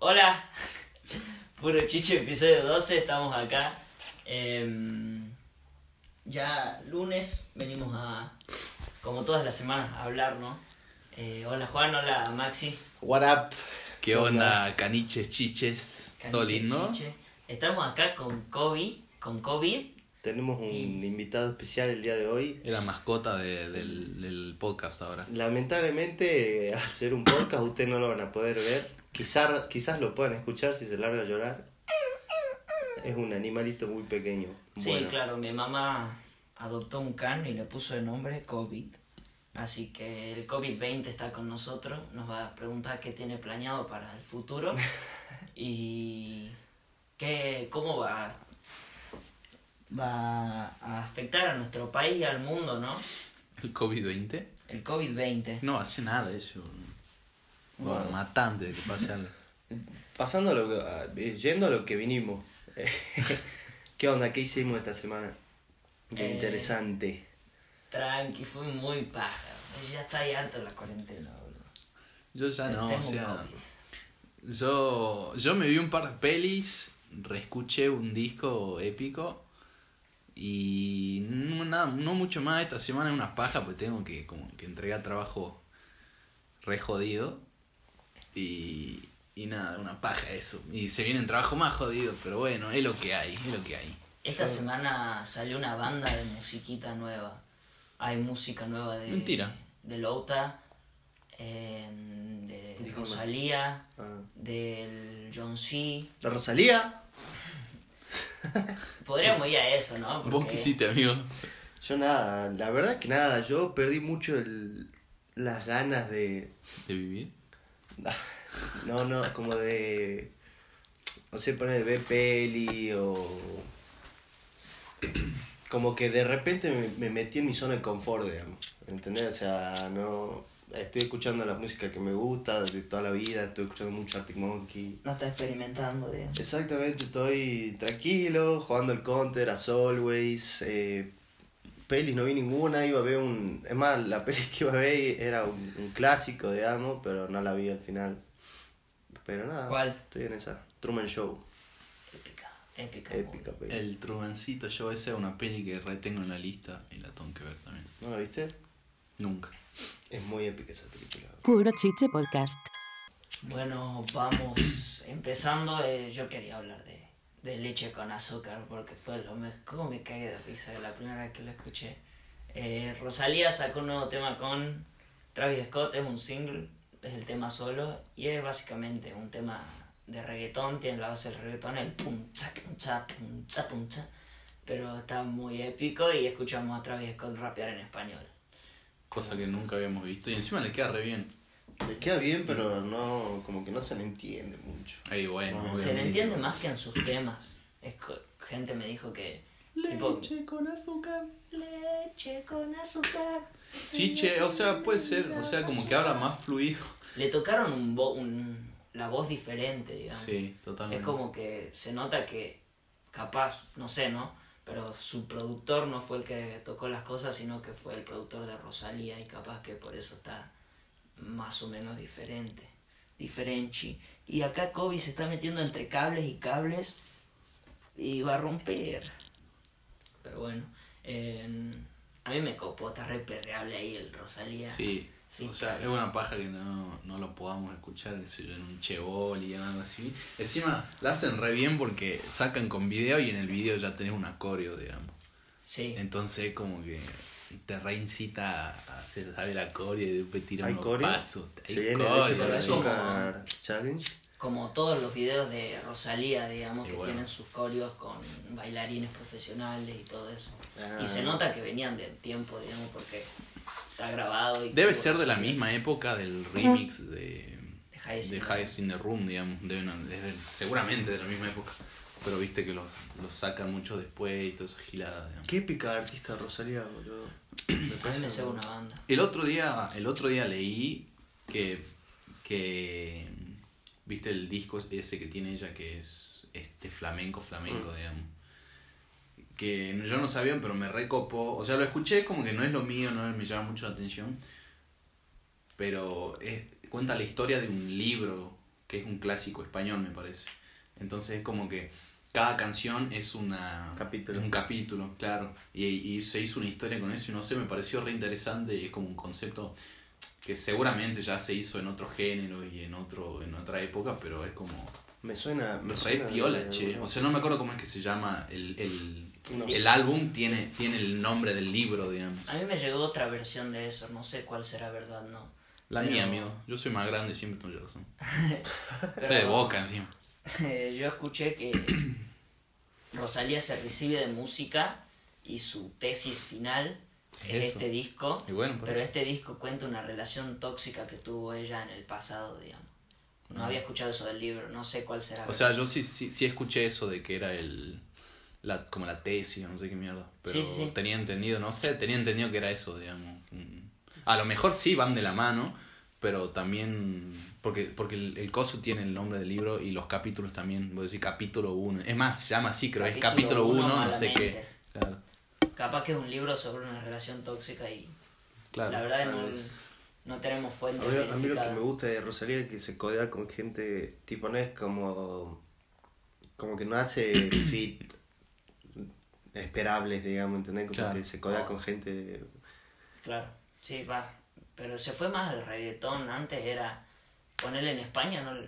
Hola, puro chiche, episodio 12, estamos acá. Em, ya lunes venimos a, como todas las semanas, a hablar, ¿no? Eh, hola Juan, hola Maxi. What up? ¿Qué onda, caniches, chiches? ¿Todo Caniche, lindo? chiche. Estamos acá con COVID, con COVID. Tenemos un Y- invitado especial el día de hoy. Es la mascota de- del, del podcast ahora. Lamentablemente, al ser un podcast, ustedes no lo van a poder ver. Quizás, quizás lo puedan escuchar si se larga a llorar. Es un animalito muy pequeño. Sí, Bueno, claro, mi mamá adoptó un can y le puso el nombre COVID. Así que el COVID-20 está con nosotros, nos va a preguntar qué tiene planeado para el futuro y qué, cómo va, va a afectar a nuestro país y al mundo, ¿no? ¿El COVID-20? El COVID-20. No hace nada eso. Bueno, Bueno. matante de que pase algo. Pasando a lo que, a- eh, yendo a lo que vinimos. ¿Qué onda? ¿Qué hicimos esta semana? De Eh, interesante. Tranqui, fue muy paja. Ya está ahí harto la cuarentena, boludo. Yo ya no, o sea. Yo, yo me vi un par de pelis, reescuché un disco épico y no, nada, no mucho más. Esta semana es una paja porque tengo que, como, que entregar trabajo re jodido y, y nada, una paja eso. Y se viene un trabajo más jodido, pero bueno, es lo que hay, es lo que hay. Esta Yo- semana salió una banda de musiquita nueva. Hay música nueva de. Mentira. De Louta, eh, de. Rosalía, Ah. del John C. ¿La Rosalía? Podríamos ir a eso, ¿no? ¿Vos Porque qué hiciste, amigo? Yo nada, la verdad es que nada, yo perdí mucho el- las ganas de, ¿De vivir? No, no, como de. No sé, poner de ver peli o. Como que de repente me, me metí en mi zona de confort, digamos. ¿Entendés? O sea, no. Estoy escuchando la música que me gusta de toda la vida, estoy escuchando mucho Arctic Monkey. No está experimentando, digamos. Exactamente, estoy tranquilo, jugando el counter, as always. Eh, pelis no vi ninguna, iba a ver un. Es más, la peli que iba a ver era un, un clásico, digamos, pero no la vi al final. Pero nada. ¿Cuál? Estoy en esa. Truman Show. Épica, épica. Épica peli. El Trumancito, yo esa es una peli que retengo en la lista y la tengo que ver también. ¿No la viste? Nunca. Es muy épica esa película. Puro Chiche Podcast. Bueno, vamos empezando. eh, yo quería hablar de, de leche con azúcar porque fue lo mejor. ¿Cómo me cagué de risa la primera vez que lo escuché? Eh, Rosalía sacó un nuevo tema con Travis Scott, es un single, es el tema solo y es básicamente un tema de reggaetón. Tiene la base del reggaetón, el pum, cha, pum, cha, pum, cha, cha. Pero está muy épico y escuchamos a Travis Scott rapear en español. Cosa que nunca habíamos visto y encima le queda re bien. Le queda bien, pero no. Como que no se le entiende mucho. Ahí bueno, No, Se le entiende más que en sus temas. Es gente me dijo que. tipo, con azúcar. leche con azúcar. Sí, che, o sea, puede ser, o sea, como que habla más fluido. Le tocaron un, vo- un- la voz diferente, digamos. Sí, totalmente. Es como que se nota que, capaz, no sé, ¿no? Pero su productor no fue el que tocó las cosas, sino que fue el productor de Rosalía y capaz que por eso está más o menos diferente. Diferenchi. Y acá Kobe se está metiendo entre cables y cables y va a romper. Pero bueno, eh, a mí me copó, está re perreable ahí el Rosalía. Sí, o sea, es una paja que no, no lo podamos escuchar, qué sé yo, en un chebol y algo así. Encima, la hacen re bien porque sacan con video y en el video ya tenés un coreo, digamos. Sí. Entonces, como que te reincita a hacer, sabe la coreo y después tira ¿Hay unos coreo? pasos. Hay Se viene coreo, leche con es sí. como- azúcar challenge. como todos los videos de Rosalía, digamos, Y que bueno. tienen sus coreos con bailarines profesionales y todo eso. Ah. Y se nota que venían del tiempo, digamos, porque está grabado. Y Debe ser de la misma época del remix de, De Highest de in the Highest in the Room, digamos. Deben, desde el- seguramente de la misma época. Pero viste que los los sacan mucho después y todo eso gilada, digamos. Qué épica artista Rosalía, boludo. Me una banda. El otro día, el otro día leí que, que viste el disco ese que tiene ella que es este flamenco flamenco, Mm. digamos. Que yo no sabía, pero me recopó. O sea, lo escuché como que no es lo mío, no me llama mucho la atención. Pero es- cuenta la historia de un libro que es un clásico español, me parece. Entonces es como que cada canción es una Capítulo. un capítulo, claro. Y, y se hizo una historia con eso y no sé, me pareció re interesante y es como un concepto que seguramente ya se hizo en otro género y en otro en otra época, pero es como Me suena. Me re suena piola, de- che. O sea, no me acuerdo cómo es que se llama el, el, No. el álbum, tiene, tiene el nombre del libro, digamos. A mí me llegó otra versión de eso, no sé cuál será verdad, no. La Pero- mía, amigo. Yo soy más grande, siempre tengo razón. Pero- Soy de boca encima. Eh, yo escuché que Rosalía se recibe de música y su tesis final es Eso. este disco. Y bueno, por Pero eso. este disco cuenta una relación tóxica que tuvo ella en el pasado, digamos. No Ah. había escuchado eso del libro, no sé cuál será. O sea, yo sí, sí, sí escuché eso de que era el. La, como la tesis, no sé qué mierda. Pero Sí, sí, sí. tenía entendido, no sé, tenía entendido que era eso, digamos. Mm. A lo mejor sí van de la mano, pero también. Porque, porque el, el coso tiene el nombre del libro y los capítulos también. Voy a decir capítulo 1. Es más, se llama así, creo. es capítulo uno, 1, no sé qué. Claro, Capaz que es un libro sobre una relación tóxica y claro. la verdad tal no, vez. no tenemos A fuentes mí, a mí lo que me gusta de Rosalía es que se codea con gente, tipo, no es como, como que no hace fit esperables, digamos, ¿entendés? Como Claro. que se codea No. con gente... Claro, sí, va. Pero se fue más al reggaetón. Antes era ponerle en España, no,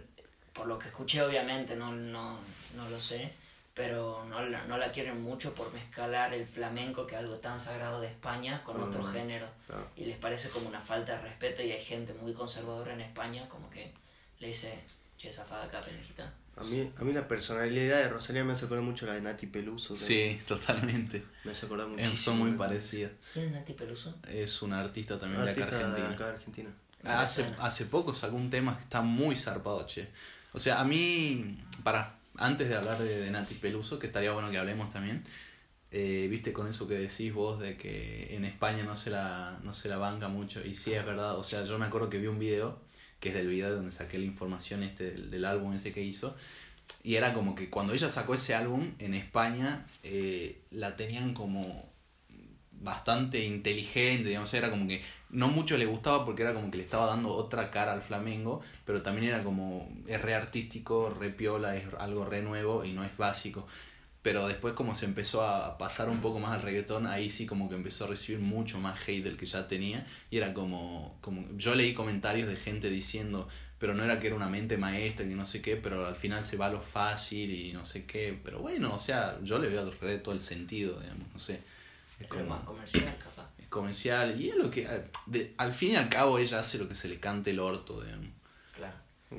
por lo que escuché obviamente, no, no, no lo sé. Pero no la, no la quieren mucho por mezclar el flamenco, que es algo tan sagrado de España, con otro Mm. género. Claro. Y les parece como una falta de respeto y hay gente muy conservadora en España como que le dice, che, zafada acá, pendejita. A mí, a mí la personalidad de Rosalía me hace acordar mucho la de Nati Peluso. Sí, totalmente. Me hace acordar Eh, muchísimo. Son muy parecidas. ¿Quién es Nati Peluso? Es una artista también de acá Artista de argentina. acá de Argentina. Hace, hace poco sacó un tema que está muy zarpado, che. O sea, a mí, para, antes de hablar de, de Nati Peluso, que estaría bueno que hablemos también, eh, viste con eso que decís vos de que en España no se la, no se la banca mucho, y sí es verdad, o sea, yo me acuerdo que vi un video, que es del video donde saqué la información este del, del álbum ese que hizo, y era como que cuando ella sacó ese álbum en España, eh, la tenían como bastante inteligente, digamos, era como que no mucho le gustaba porque era como que le estaba dando otra cara al flamengo, pero también era como, es re artístico, re piola, es algo re nuevo y no es básico. Pero después como se empezó a pasar un poco más al reggaetón, ahí sí como que empezó a recibir mucho más hate del que ya tenía. Y era como, como yo leí comentarios de gente diciendo, pero no era que era una mente maestra, que no sé qué, pero al final se va a lo fácil y no sé qué. Pero bueno, o sea, yo le veo re todo el sentido, digamos, no sé. Es como más comercial, comercial y es lo que eh, de- al fin y al cabo ella hace lo que se le cante el orto digamos. Claro.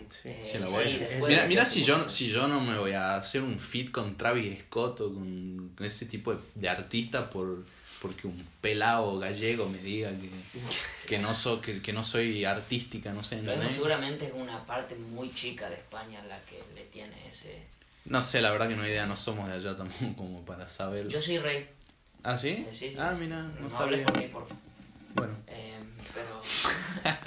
Sí. Eh, mira de mira si yo si yo no me voy a hacer un fit con Travis Scott o con, con ese tipo de, de artista por porque un pelado gallego me diga que, que no soy que, que no soy artística no sé ¿entendés? seguramente es una parte muy chica de España la que le tiene ese... no sé la verdad que no hay idea no somos de allá tampoco como para saber Yo soy rey. Ah sí eh, sí, sí, ah sí. mira no, no sabía hables por mí, por favor. bueno Eh, pero,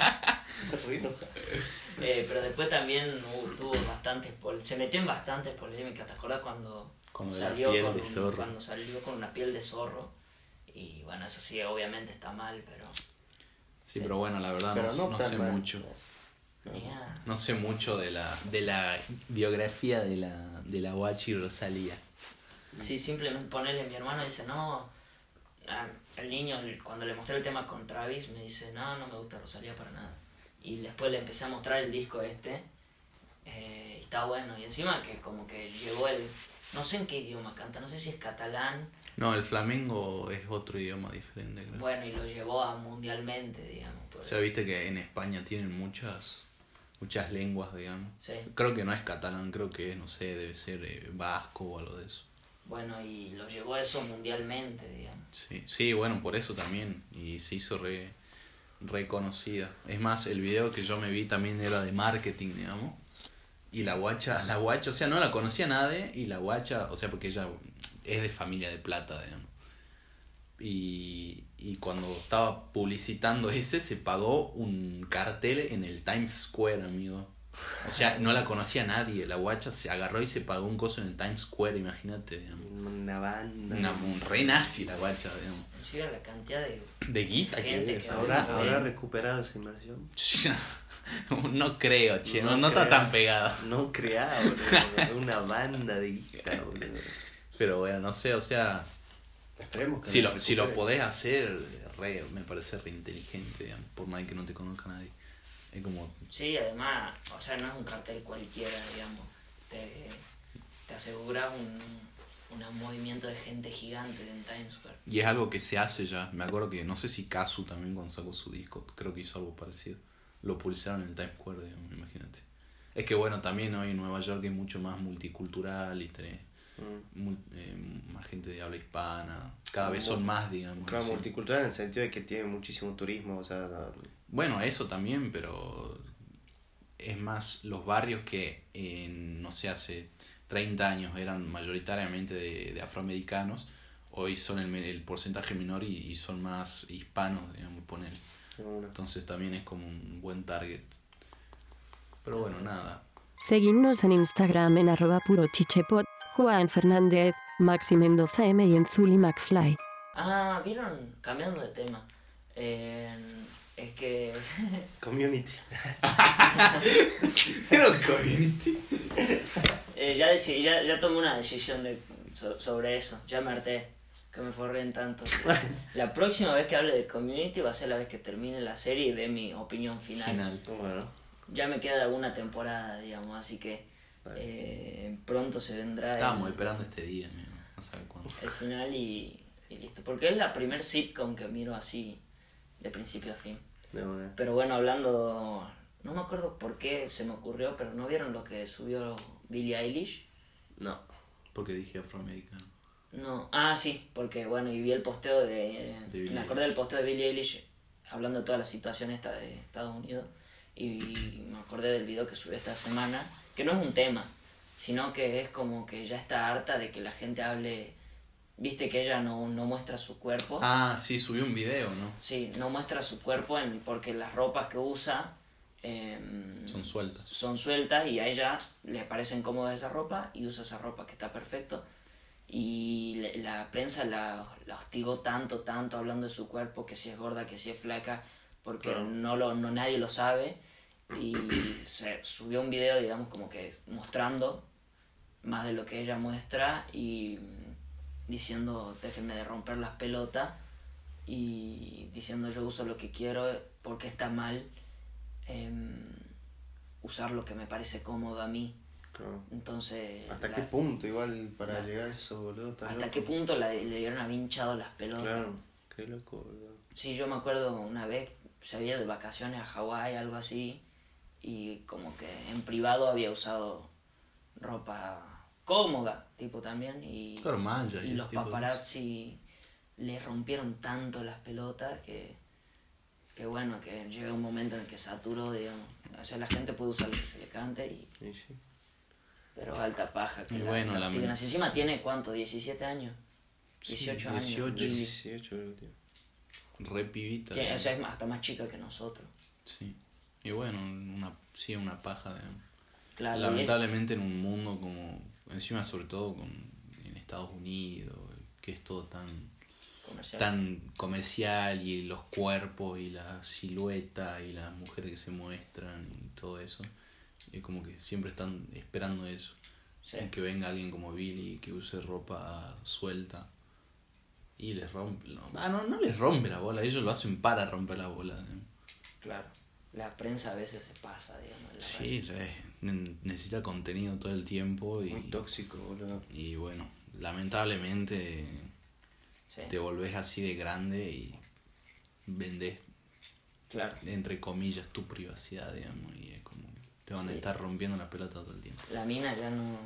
eh, pero después también hubo- tuvo bastantes... pol- Se metió en bastantes polémicas. ¿Te acuerdas cuando la salió, piel con de zorro. cuando salió con una piel de zorro? Y bueno, eso sí, obviamente está mal, pero... sí pero bueno la verdad Pero no, no, no tan sé mal. mucho No. No sé mucho de la, de la biografía de la, de la Guachi Rosalía. Sí, simplemente ponerle, mi hermano dice, no, el niño cuando le mostré el tema con Travis me dice, no, no me gusta Rosalía para nada. Y después le empecé a mostrar el disco este, eh, y está bueno. Y encima que como que llevó el, no sé en qué idioma canta, no sé si es catalán, No, el flamengo es otro idioma diferente, creo. bueno, y lo llevó a mundialmente, digamos. O pues. sea, viste que en España tienen muchas muchas lenguas, digamos. Sí, Creo que no es catalán, creo que no sé, debe ser eh, vasco o algo de eso. Bueno, y lo llevó a eso mundialmente, digamos. Sí, sí, bueno, por eso también. Y se hizo re, reconocida. Es más, el video que yo me vi también era de marketing, digamos. Y la guacha, la guacha, o sea, no la conocía nadie. Y la guacha, o sea, porque ella es de familia de plata, digamos. Y, y cuando estaba publicitando ese, se pagó un cartel en el Times Square, amigo. O sea, no la conocía nadie. La guacha se agarró y se pagó un coso en el Times Square, imagínate, digamos. Una banda. Una, un re nazi la guacha, digamos. Encima la cantidad de... De guita que que saber. ¿Habrá, Sí. ¿Habrá recuperado esa inversión? no creo, che, no, No no está tan pegado. No creá, boludo. Una banda de hija, boludo. Pero bueno, no sé, o sea, Esperemos que si lo, si lo podés hacer, re- me parece re inteligente, digamos, por más que no te conozca nadie. Es como, Sí, además, o sea, no es un cartel cualquiera, digamos. Te, te aseguras un, un movimiento de gente gigante en Times Square. y es algo que se hace ya. Me acuerdo que, no sé si Kazu también cuando sacó su disco, creo que hizo algo parecido. Lo publicaron en el Times Square, digamos, imagínate. Es que bueno, también hoy en Nueva York es mucho más multicultural y tenés Mm. mul- eh, más gente de habla hispana. Cada vez son más, digamos. Claro, así. multicultural en el sentido de que tiene muchísimo turismo, o sea, Bueno, eso también, pero es más los barrios que, en, no sé, hace 30 años eran mayoritariamente de, de afroamericanos, hoy son el, me- el porcentaje menor y, y son más hispanos, digamos, poner. Entonces también es como un buen target. Pero bueno, nada. Seguidnos en Instagram en arroba puro chichepot, Juan Fernández, Maxi Mendoza M y en Zuli McFly. Ah, ¿vieron? Cambiando de tema. Eh, es que... Community. Pero community. eh, ya, decidí- ya, ya tomé una decisión de, so- sobre eso. Ya me harté. Que me forren tanto. La próxima vez que hable de community va a ser la vez que termine la serie y dé mi opinión final. Final. Bueno, Ya me queda alguna temporada, digamos, así que eh, pronto se vendrá el- Estábamos esperando este día, mira, no sabe cuándo. el final y, y listo. Porque es la primer sitcom que miro así de principio a fin. Pero bueno, hablando, no me acuerdo por qué se me ocurrió, pero ¿no vieron lo que subió Billie Eilish? No. Porque dije afroamericano. No, ah, sí, porque bueno, y vi el posteo de... Me acordé del posteo de Billie Eilish hablando de toda la situación esta de Estados Unidos y me acordé del video que subió esta semana, que no es un tema, sino que es como que ya está harta de que la gente hable, viste que ella no, no muestra su cuerpo. Ah, sí, subió un video, ¿no? Sí, no muestra su cuerpo en, porque las ropas que usa em, Son sueltas. son sueltas y a ella le parecen cómodas esa ropa y usa esa ropa que está perfecto. Y la prensa la, la hostigó tanto, tanto hablando de su cuerpo, que si es gorda, que si es flaca, porque Claro. no, lo, no nadie lo sabe. Y se subió un video, digamos, como que mostrando más de lo que ella muestra y diciendo déjenme de romper las pelotas y diciendo yo uso lo que quiero porque está mal em, usar lo que me parece cómodo a mí. Claro. Entonces, ¿Hasta la- qué punto igual para la- llegar a eso, boludo? Hasta loco. qué punto la- le dieron a hinchado las pelotas. Claro, qué loco, boludo. Sí, yo me acuerdo una vez, se había de vacaciones a Hawái, algo así, y como que en privado había usado ropa cómoda, tipo también, y, Claro, y los de paparazzi le rompieron tanto las pelotas que, que bueno, que llega un momento en el que saturó, digamos. O sea, la gente puede usar lo que se le cante, y, Sí, sí. pero alta paja. Que Y la- bueno, la la-. Encima tiene, ¿cuánto? ¿17 años? 18 años. 18. Billie. 18 creo que tiene. Re pibita. O sea, es más- hasta más chica que nosotros. Sí. Y bueno, una, sí, una paja. digamos. Claro, es- Lamentablemente en un mundo como, encima sobre todo con, en Estados Unidos, que es todo tan, comercial. tan comercial y los cuerpos y la silueta y las mujeres que se muestran y todo eso, es como que siempre están esperando eso. Sí. Que venga alguien como Billy que use ropa suelta y les rompe. No, ah, no, no les rompe la bola, ellos lo hacen para romper la bola. digamos. Claro. La prensa a veces se pasa, digamos. Sí, ne- necesita contenido todo el tiempo y, Muy tóxico, boludo. y bueno, lamentablemente. Sí, te volvés así de grande y vendés, claro. entre comillas, tu privacidad, digamos, y es como que te van a estar rompiendo la pelota todo el tiempo. La mina ya no.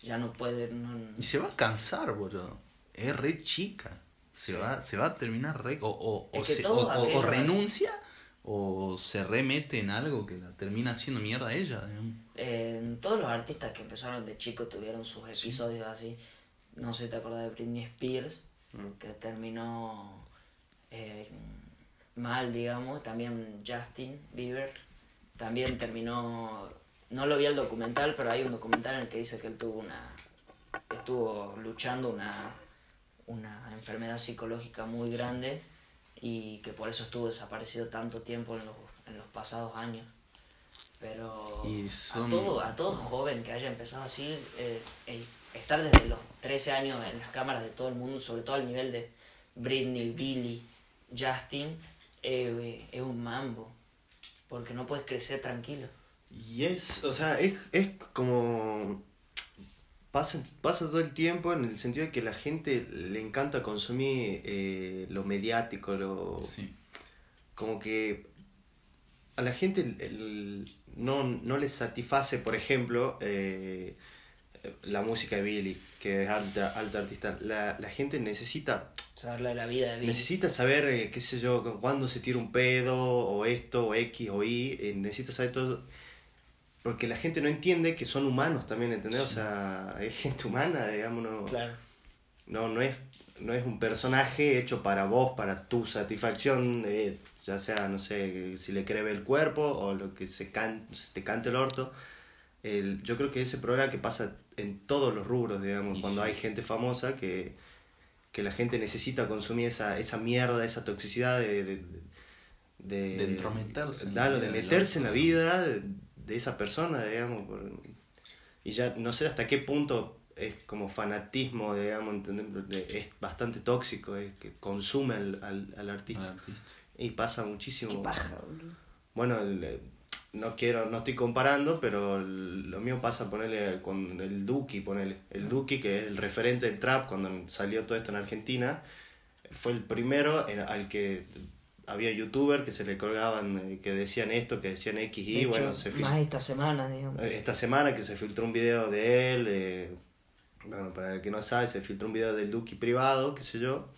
Ya no puede. No, Y se va a cansar, boludo. Es re chica. Se, Sí. va, se va a terminar re... O, o, o se- o- renuncia o se remete en algo que la termina haciendo mierda a ella, digamos. Eh, todos los artistas que empezaron de chicos tuvieron sus episodios así. No sé si te acuerdas de Britney Spears, Mm. que terminó eh, mal, digamos. También Justin Bieber también terminó. No lo vi el documental, pero hay un documental en el que dice que él tuvo una. estuvo luchando una, una enfermedad psicológica muy grande y que por eso estuvo desaparecido tanto tiempo en los, en los pasados años. Pero Y son- a, todo, a todo joven que haya empezado así, eh, el estar desde los 13 años en las cámaras de todo el mundo, sobre todo al nivel de Britney, Billy, Justin, eh, es un mambo. Porque no puedes crecer tranquilo. Y es, o sea, es, es como... Pasa, pasa todo el tiempo en el sentido de que la gente le encanta consumir eh, lo mediático, lo, Sí. como que a la gente el- el- no, no les satisface, por ejemplo, eh, la música de Billy, que es alta, alta artista. La, la gente necesita, Saberle la vida de Billy. necesita saber, eh, qué sé yo, cuándo se tira un pedo, o esto, o X, o Y, eh, necesita saber todo. Porque la gente no entiende que son humanos también, ¿entendés? O sea, es gente humana, digamos, no, Claro. no, no, es, no es un personaje hecho para vos, para tu satisfacción, eh, ya sea, no sé, si le creve el cuerpo o lo que se, can, se te cante el orto. El, yo creo que ese problema que pasa en todos los rubros, digamos, Y cuando sí. hay gente famosa que, que la gente necesita consumir esa, esa mierda, esa toxicidad de... de, de, De entrometerse en Claro, la de del meterse en la vida de, esa persona, digamos. por- y ya no sé hasta qué punto es como fanatismo, digamos, es bastante tóxico, es que consume al, al, al artista. Al artista. Y pasa muchísimo. Qué paja, boludo. Bueno, el- eh, no quiero, no estoy comparando, pero el- lo mío pasa ponerle con el Duki, ponerle. El Duki, que es el referente del trap cuando salió todo esto en Argentina, fue el primero en- al que había youtuber que se le colgaban, eh, que decían esto, que decían X y De hecho, bueno, se fil- más esta semana, digamos. eh, esta semana que se filtró un video de él, eh, bueno, para el que no sabe, se filtró un video del Duki privado, qué sé yo,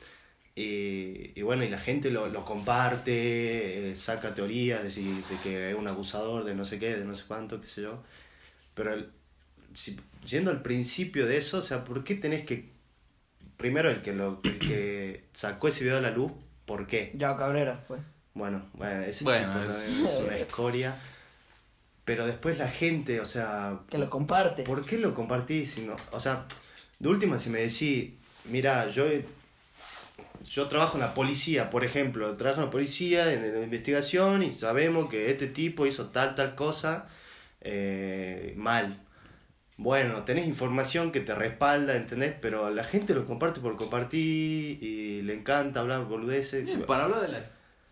y, y bueno, y la gente lo, lo comparte, eh, saca teorías de, si- de que es un abusador, de no sé qué, de no sé cuánto, qué sé yo, pero el- si- yendo al principio de eso, o sea, ¿por qué tenés que, primero el que, lo, el que sacó ese video a la luz, ¿por qué? Ya Cabrera fue. Bueno, bueno, ese Bueno, tipo, es- es una escoria. Pero después la gente, o sea, Que lo comparte. ¿por qué lo compartís? Si no- o sea, de última, si me decís, mira, yo, yo trabajo en la policía, por ejemplo, trabajo en la policía, en la investigación, y sabemos que este tipo hizo tal, tal cosa eh, mal. Bueno, tenés información que te respalda, ¿entendés? Pero la gente lo comparte por compartir y le encanta hablar boludeces. Bien, para hablar de la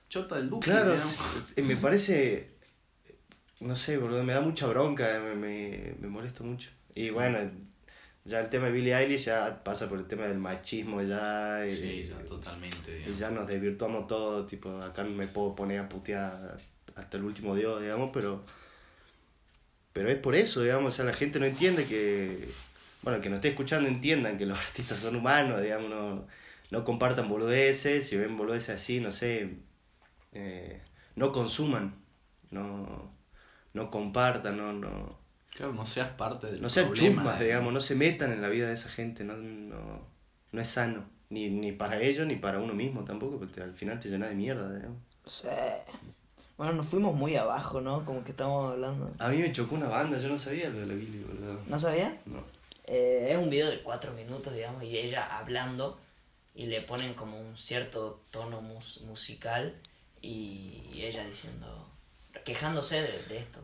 chota del Duque. Claro, es- me parece. No sé, boludo, me da mucha bronca, me, me, me molesta mucho. Y Sí. bueno, ya el tema de Billie Eilish ya pasa por el tema del machismo, ya. y- Sí, ya totalmente. y digamos. ya nos desvirtuamos todo, tipo, acá no me puedo poner a putear hasta el último dios, digamos, pero. Pero es por eso, digamos, o sea, la gente no entiende que. Bueno, que nos esté escuchando entiendan que los artistas son humanos, digamos, no, no compartan boludeces, si ven boludeces así, no sé, eh, no consuman, no, no compartan, no, no, Claro, no seas parte del no sean problema. chusmas, digamos, no se metan en la vida de esa gente, no, no, no es sano, ni, ni para ellos ni para uno mismo tampoco, porque al final te llenas de mierda, digamos. Sí. Bueno, nos fuimos muy abajo, ¿no? Como que estamos hablando. A mí me chocó una banda, yo no sabía lo de la Billy, boludo. ¿No sabía? No. Eh, es un video de cuatro minutos, digamos, y ella hablando y le ponen como un cierto tono mus- musical y ella diciendo, quejándose de, de esto.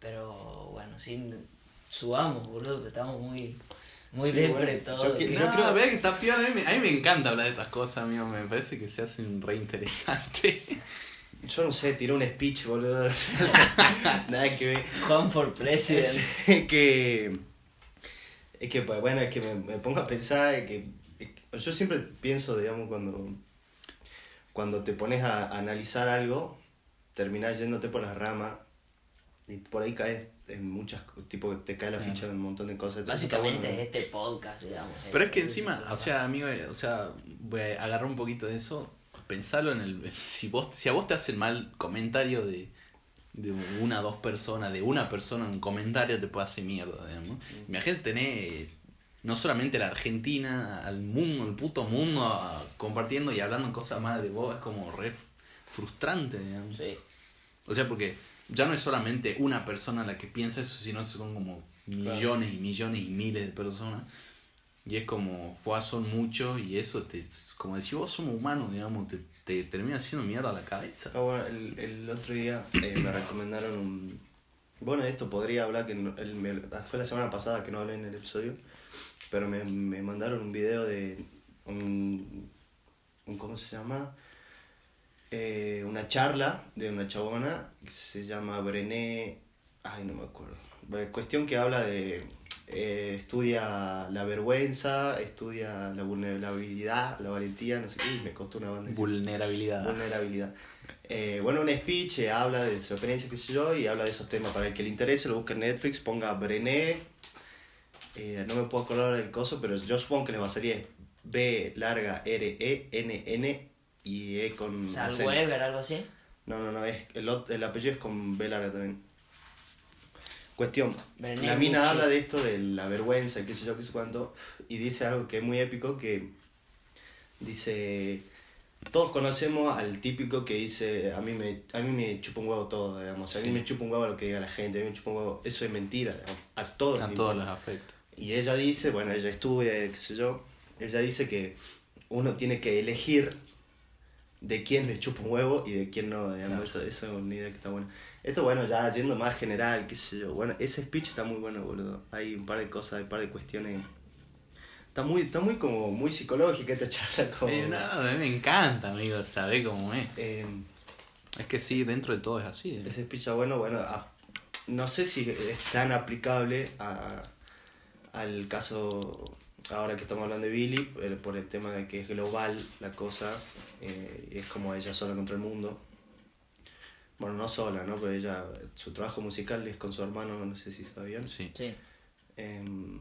Pero bueno, sí, subamos, boludo, que estamos muy, muy Sí, bueno, todo. yo que- que- No, yo creo- que está piola, a mí, me, a mí me encanta hablar de estas cosas, amigo. Me parece que se hacen re interesante. Yo no sé, tiré un speech, boludo. Nada que ver. Juan for President. Es que. Es que, pues, bueno, es que me, me pongo a pensar es que, es que Yo siempre pienso, digamos, cuando. Cuando te pones a, a analizar algo, terminás yéndote por las ramas y por ahí caes en muchas. Tipo, te cae la Claro. ficha en un montón de cosas. Básicamente bueno, es este podcast, digamos. Pero es que Este- encima, o sea, amigo, o sea, voy a agarrar un poquito de eso. Pensarlo en el. Si, vos, si a vos te hacen mal comentario de, de una o dos personas, de una persona, un comentario te puede hacer mierda, digamos. Imagínate tener no solamente la Argentina, al mundo, el puto mundo compartiendo y hablando cosas malas de vos, es como re frustrante, digamos. Sí. O sea, porque ya no es solamente una persona la que piensa eso, sino son como millones y millones y miles de personas. Y es como, fue son mucho y eso te, como decís vos somos humanos, digamos, te, te termina haciendo mierda la cabeza. Ah, bueno, el, el otro día eh, me recomendaron un... Bueno, de esto podría hablar, que el- fue la semana pasada que no hablé en el episodio, pero me, me mandaron un video de un, un- ¿Cómo se llama? Eh, una charla de una chabona que se llama Brené... Ay, no me acuerdo. Cuestión que habla de... eh, estudia la vergüenza, estudia la vulnerabilidad, la valentía, no sé qué, me costó una banda. Vulnerabilidad. vulnerabilidad. Eh, bueno, un speech eh, habla de su experiencia, qué sé yo, y habla de esos temas. Para el que le interese, lo busque en Netflix, ponga Brené. Eh, no me puedo acordar del coso, pero yo supongo que les va a salir B larga R E N N y E con O sea. Weber, algo así. No, no, no, es, el, el apellido es con B larga también. Cuestión, Brené la mina habla de esto, de la vergüenza, y qué sé yo, qué sé cuánto, y dice algo que es muy épico, que dice, todos conocemos al típico que dice, a mí me, a mí me chupa un huevo todo, digamos, a mí me chupa un huevo lo que diga la gente, a mí me chupa un huevo, eso es mentira, digamos, a todos. A les todos los afectos. Y ella dice, bueno, ella estudia, qué sé yo, ella dice que uno tiene que elegir de quién le chupa un huevo y de quién no, digamos, Claro. eso, eso es una idea que está buena. Esto, bueno, ya yendo más general, qué sé yo, bueno, ese speech está muy bueno, boludo. Hay un par de cosas, hay un par de cuestiones. Está muy, está muy como, muy psicológica esta charla, como... Eh, no, a mí me encanta, amigo, sabe cómo es. eh, Es que sí, dentro de todo es así. ¿eh? ese speech está bueno, bueno, a- no sé si es tan aplicable a, al caso ahora que estamos hablando de Billy, eh, por el tema de que es global la cosa, eh, y es como ella sola contra el mundo. Bueno, no sola, ¿no? Pero ella, su trabajo musical es con su hermano, no sé si sabían. Sí. Sí. Em,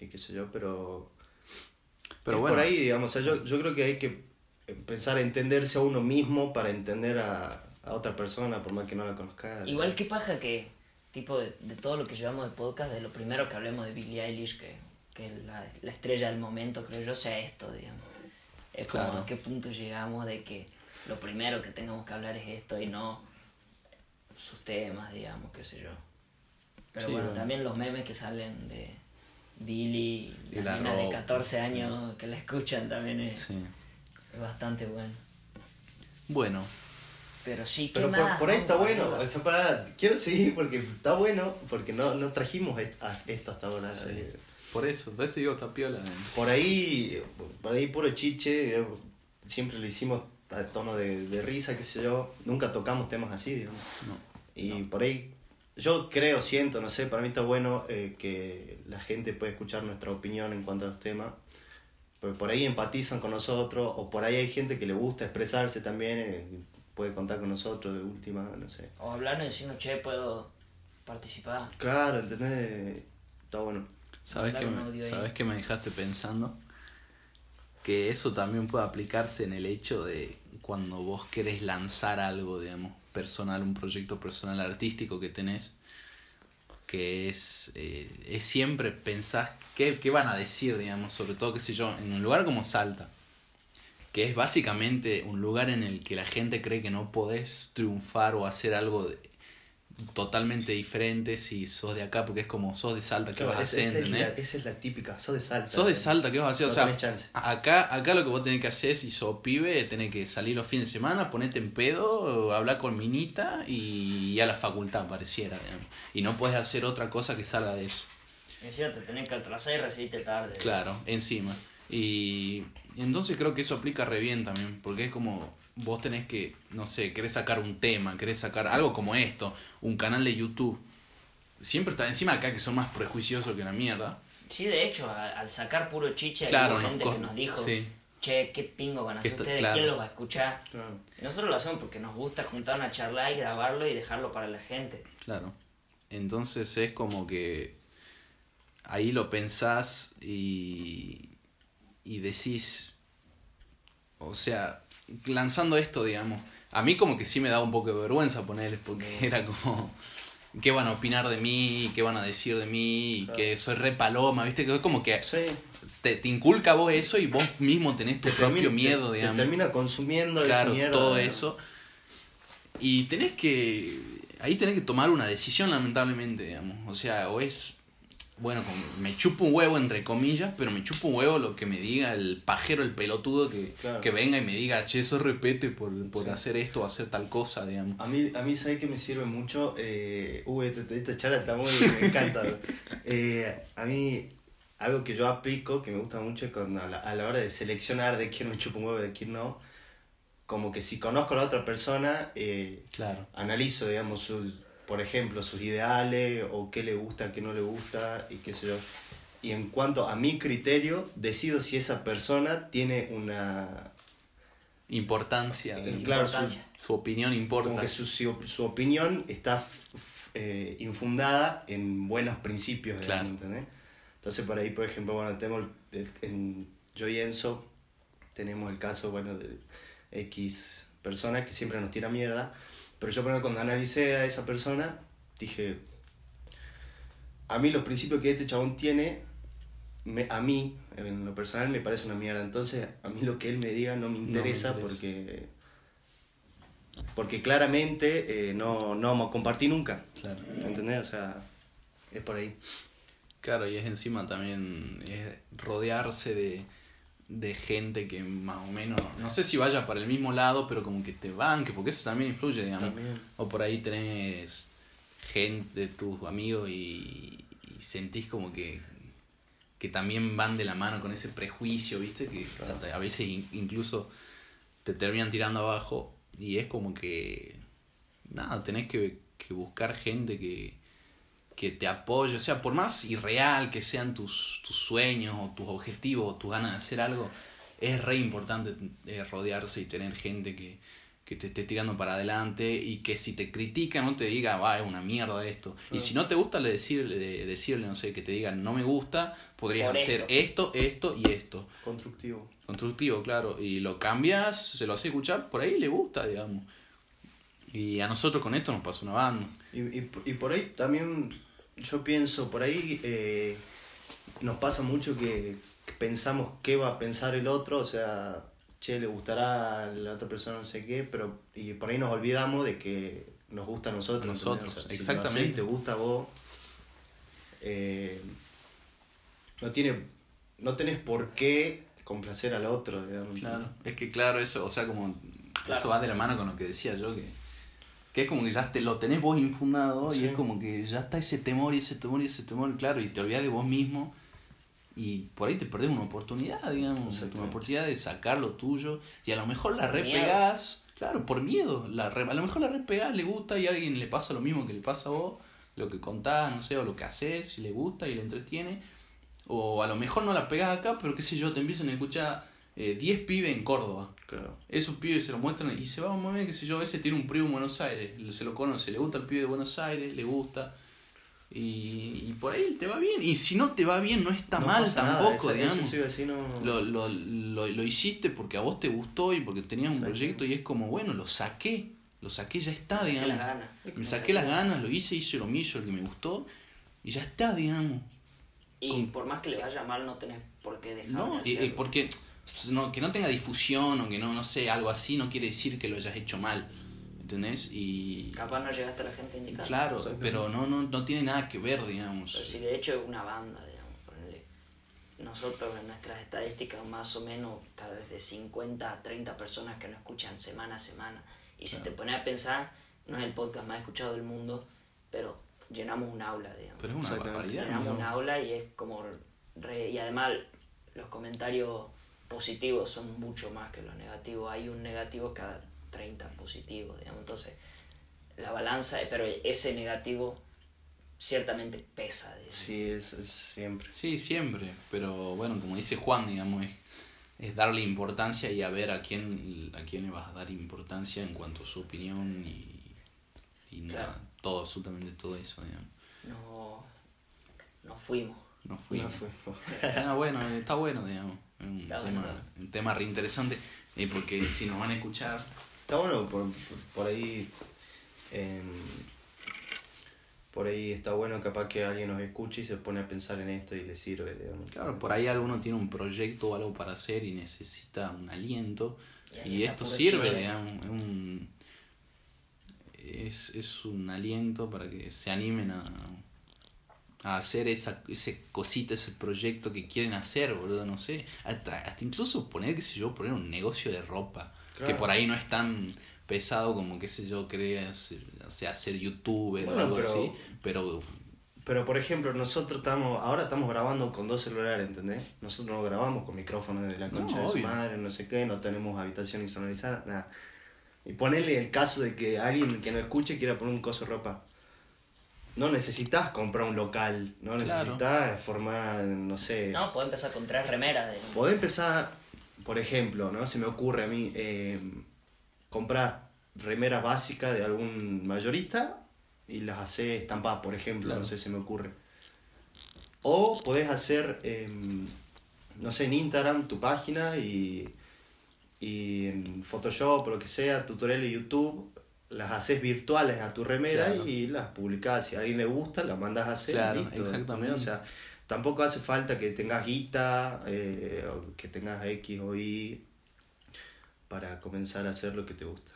y qué sé yo, pero... Pero es bueno, por ahí, digamos, o sea, yo, yo creo que hay que empezar a entenderse a uno mismo para entender a, a otra persona, por más que no la conozca. Igual que paja que, tipo, de, de todo lo que llevamos de podcast, de lo primero que hablemos de Billie Eilish, que, que la, la estrella del momento, creo yo, sea esto, digamos. Es como Claro. a qué punto llegamos de que lo primero que tengamos que hablar es esto y no sus temas, digamos, qué sé yo. Pero Sí, bueno, bueno. también los memes que salen de Billie, Y la, la nena de ropa, 14 sí. años que la escuchan también es, sí. es bastante bueno. Bueno, Pero sí, ¿qué Pero por, más? por ahí está bueno, boludo. o sea, quiero seguir porque está bueno, porque no, no trajimos esto hasta ahora. Sí. Por eso, por eso digo, está piola. ¿eh? Por ahí, por ahí puro chiche, siempre lo hicimos a tono de, de risa, qué sé yo, nunca tocamos temas así, digamos. No. Y por ahí, yo creo, siento, no sé, para mí está bueno eh, que la gente pueda escuchar nuestra opinión en cuanto a los temas. Porque por ahí empatizan con nosotros, o por ahí hay gente que le gusta expresarse también, eh, puede contar con nosotros de última, no sé. O hablarnos y decirnos, che, puedo participar. Claro, ¿entendés? Está bueno. ¿Sabes un me. ¿Sabes qué me dejaste pensando? Que eso también puede aplicarse en el hecho de cuando vos querés lanzar algo, digamos, personal, un proyecto personal artístico que tenés, que es, eh, es siempre pensás qué, qué van a decir, digamos, sobre todo, qué sé yo, en un lugar como Salta, que es básicamente un lugar en el que la gente cree que no podés triunfar o hacer algo totalmente diferente si sos de acá, porque es como sos de Salta, ¿qué Claro, vas a hacer? esa es la, ¿entendés? esa es la típica, sos de salta. Sos de Salta, ¿qué vas a hacer? No o sea, chance. acá, acá lo que vos tenés que hacer, si sos pibe, tenés que salir los fines de semana, ponerte en pedo, hablar con minita y, y a la facultad, pareciera. digamos. Y no puedes hacer otra cosa que salga de eso. Encima te tenés que atrasar y recibirte tarde. Claro, encima. Y, y entonces creo que eso aplica re bien también, porque es como vos tenés que, no sé, querés sacar un tema, querés sacar algo como esto, un canal de YouTube. Siempre está encima acá que son más prejuiciosos que la mierda. Sí, de hecho, a- al sacar puro chiche, Claro, hubo nos gente co- que nos dijo, sí. che, qué pingo van a hacer ustedes, claro. ¿quién lo va a escuchar? Claro. Nosotros lo hacemos porque nos gusta juntar una charla y grabarlo y dejarlo para la gente. Claro. Entonces es como que ahí lo pensás y, y decís, o sea, lanzando esto, digamos, a mí como que sí me da un poco de vergüenza ponerles porque era como, ¿qué van a opinar de mí? ¿Qué van a decir de mí? Y Que soy re paloma, ¿viste? Que es como que Sí. te, te inculca vos eso y vos mismo tenés tu Te propio termina- miedo, te- te digamos. termina consumiendo claro, esa mierda. todo digamos. eso. Y tenés que. Ahí tenés que tomar una decisión, lamentablemente, digamos. O sea, o es. Bueno, como me chupo un huevo entre comillas, pero me chupo un huevo lo que me diga el pajero, el pelotudo que, Claro. que venga y me diga, che, eso repete por, por Sí. hacer esto o hacer tal cosa, digamos. A mí, a mí ¿sabes que me sirve mucho? Eh, uy, esta, esta charla está muy... me encanta. Eh, a mí, algo que yo aplico, que me gusta mucho, cuando a, la, a la hora de seleccionar de quién me chupa un huevo y de quién no, como que si conozco a la otra persona, eh, Claro. analizo, digamos, sus, por ejemplo, sus ideales o qué le gusta, qué no le gusta y qué sé yo. Y en cuanto a mi criterio, decido si esa persona tiene una... Importancia, Eh, claro, su- Importancia. su opinión importa. como que su, su, su opinión está eh, infundada en buenos principios, Claro. ¿entendés? Entonces por ahí, por ejemplo, bueno, tenemos en yo y Enzo tenemos el caso, bueno, de X persona que siempre nos tira mierda, pero yo por ejemplo, cuando analicé a esa persona, dije, a mí los principios que este chabón tiene, me, a mí, en lo personal, me parece una mierda. Entonces, a mí lo que él me diga no me me interesa, porque porque claramente eh, no, no vamos a compartir nunca. Claro. ¿Entendés? O sea, es por ahí. Claro, y es encima también es rodearse de, de gente que más o menos, no sé si vaya para el mismo lado, pero como que te banque, porque eso también influye, digamos. También. O por ahí tenés gente, tus amigos, y, y sentís como que, que también van de la mano con ese prejuicio, ¿viste? Que a veces in- incluso te terminan tirando abajo y es como que, nada, tenés que, que buscar gente que, que te apoye, o sea, por más irreal que sean tus, tus sueños o tus objetivos o tus ganas de hacer algo, es re importante eh, rodearse y tener gente que, que te esté tirando para adelante y que si te critica no te diga, va, es una mierda esto. Y si no te gusta, le decirle, de- decirle, no sé, que te digan, no me gusta, podrías Por hacer esto, esto y esto. Constructivo. Constructivo, claro. Y lo cambias, se lo hace escuchar, por ahí le gusta, digamos. Y a nosotros con esto nos pasó una banda. Y, y, y por ahí también yo pienso, por ahí eh, nos pasa mucho que pensamos qué va a pensar el otro, o sea, che, le gustará a la otra persona no sé qué, pero y por ahí nos olvidamos de que nos gusta a nosotros. A nosotros, si exactamente. y te gusta a vos, eh, no tiene, no tenés por qué complacer al otro, digamos. Claro, es que claro, eso, o sea, como Claro. eso va de la mano con lo que decía yo, que, que es como que ya te lo tenés vos infundado y es como que ya está ese temor y ese temor y ese temor, claro, y te olvidas de vos mismo y por ahí te perdés una oportunidad, digamos, una oportunidad de sacar lo tuyo y a lo mejor la repegás, claro, por miedo, la re- a lo mejor la repegás, le gusta y a alguien le pasa lo mismo que le pasa a vos, lo que contás, no sé, o lo que haces, si le gusta y le entretiene, o a lo mejor no la pegás acá, pero qué sé yo, te empiezan a escuchar eh, 10 pibes en Córdoba. Claro. Esos pibes se lo muestran y se va a mover, qué sé yo, ese tiene un primo en Buenos Aires, se lo conoce, le gusta el pibe de Buenos Aires, le gusta. Y, y por ahí te va bien. Y si no te va bien, no está No mal nada, tampoco, ese- digamos. no- Lo, lo, lo, lo hiciste porque a vos te gustó y porque tenías un proyecto y es como, bueno, lo saqué, lo saqué, ya está, Saqué digamos. las ganas. Me saqué las ganas, lo hice, hice lo mío, el que me gustó y ya está, digamos. Y Con- por más que le vaya mal, no tenés por qué dejar No, de porque no, que no tenga difusión o que no, no sé, algo así, no quiere decir que lo hayas hecho mal. ¿Entendés? Y. Capaz no llegaste a la gente indicada. Claro, pero no, no, no tiene nada que ver, digamos. Pero si de hecho es una banda, digamos, ponele. Nosotros en nuestras estadísticas más o menos está desde 50 a 30 personas que nos escuchan semana a semana. Y si te pones a pensar, no es el podcast más escuchado del mundo, pero llenamos un aula, digamos. Pero es una barbaridad. llenamos un digamos. aula y es como... re- y además los comentarios positivos son mucho más que los negativos. Hay un negativo cada 30 positivos, digamos. Entonces, la balanza, pero ese negativo ciertamente pesa. digamos. Sí, es, es siempre. Sí, siempre. Pero bueno, como dice Juan, digamos, es, es darle importancia y a ver a quién, a quién le vas a dar importancia en cuanto a su opinión y, y nada, Claro. todo, absolutamente todo eso, digamos. No, no fuimos. No fui. No Ah, bueno, está bueno, digamos. Es un Está tema, bueno. un tema re interesante. eh, porque si nos van a escuchar, Está bueno por, por ahí. em, por ahí está bueno capaz que alguien nos escuche y se pone a pensar en esto y le sirve, digamos. claro, por ahí alguno tiene un proyecto o algo para hacer y necesita un aliento. Y esto sirve, digamos. Es un, es, es un aliento para que se animen a, a hacer esa ese cosita, ese proyecto que quieren hacer, boludo, no sé. Hasta, hasta incluso poner, qué sé yo, poner un negocio de ropa. Que por ahí no es tan pesado como, qué sé yo, hacer, o sea, ser youtuber Bueno, o algo pero- así. Pero Pero por ejemplo, nosotros estamos, ahora estamos grabando con dos celulares, ¿entendés? Nosotros no grabamos con micrófono de la No, concha de su madre, no sé qué, no tenemos habitación insonorizada, nada. Y ponerle el caso de que alguien que no escuche quiera poner un coso de ropa. No necesitas comprar un local, no Claro. necesitas formar, no sé. No, puedo empezar con tres remeras de... Podés empezar, por ejemplo, ¿no? Se me ocurre a mí, eh, comprar remeras básicas de algún mayorista y las haces estampadas, por ejemplo, Claro. no sé, se me ocurre. O podés hacer, eh, no sé, en Instagram tu página y, y en Photoshop o lo que sea, tutoriales de YouTube, las haces virtuales a tu remera Claro. y las publicás. Si a alguien le gusta, las mandas a hacer Claro, y listo. exactamente. ¿entendés? O sea, tampoco hace falta que tengas guita, eh, o que tengas X o Y para comenzar a hacer lo que te gusta.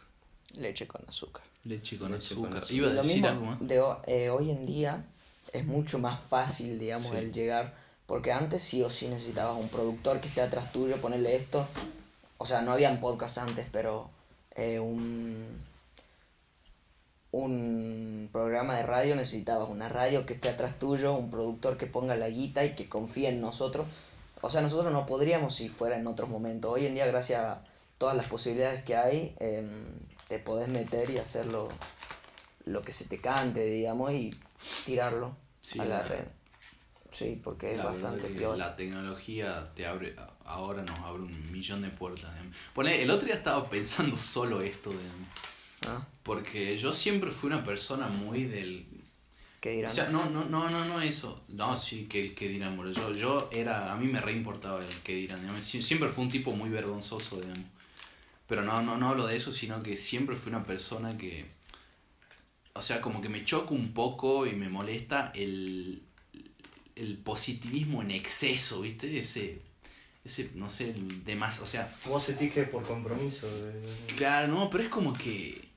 Leche con azúcar. leche con Leche con azúcar. Iba a lo decir mismo algo más. de eh, hoy en día es mucho más fácil, digamos, Sí. el llegar, porque antes sí o sí necesitabas un productor que esté atrás tuyo, ponerle esto, o sea, no habían podcasts antes, pero eh, un, un programa de radio necesitabas una radio que esté atrás tuyo, un productor que ponga la guita y que confíe en nosotros. O sea, nosotros no podríamos si fuera en otros momentos. Hoy en día, gracias a todas las posibilidades que hay, em, te podés meter y hacerlo lo que se te cante, digamos, y tirarlo Sí, a la red. Sí, porque es bastante piola. La tecnología te abre, ahora nos abre un millón de puertas. el otro día estaba pensando solo esto, digamos, Ah, porque yo siempre fui una persona muy del... ¿Qué O dirán? sea, no, no, no, no, no eso. No, sí, que el que dirán, boludo. Yo, yo era, a mí me re importaba el que dirán. digamos. Siempre fui un tipo muy vergonzoso, digamos. Pero no, no, no hablo de eso, sino que siempre fui una persona que... O sea, como que me choca un poco y me molesta el, el positivismo en exceso, ¿viste? Ese, ese no sé, el de más, o sea, Vos sentís que por compromiso. eh, claro, no, pero es como que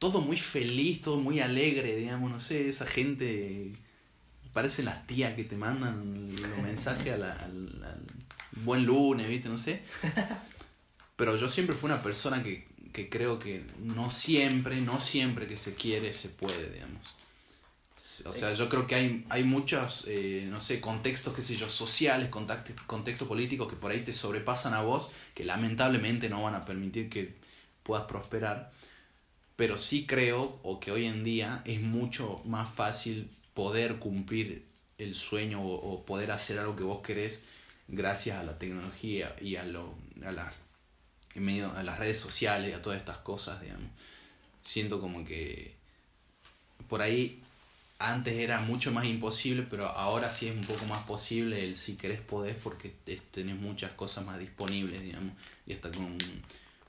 todo muy feliz, todo muy alegre, digamos, no sé, esa gente, parecen las tías que te mandan los mensajes a la- al, al buen lunes, ¿viste? No sé. Pero yo siempre fui una persona que, que creo que no siempre, no siempre que se quiere se puede, digamos. O sea, yo creo que hay, hay muchos, eh, no sé, contextos, qué sé yo, sociales, contactos, contextos políticos que por ahí te sobrepasan a vos, que lamentablemente no van a permitir que puedas prosperar. Pero sí creo, o que hoy en día es mucho más fácil poder cumplir el sueño o, poder hacer algo que vos querés gracias a la tecnología y a, lo, a, la- en medio, a las redes sociales, a todas estas cosas, digamos. Siento como que por ahí antes era mucho más imposible, pero ahora sí es un poco más posible el si querés podés porque te- tenés muchas cosas más disponibles, digamos. Y hasta con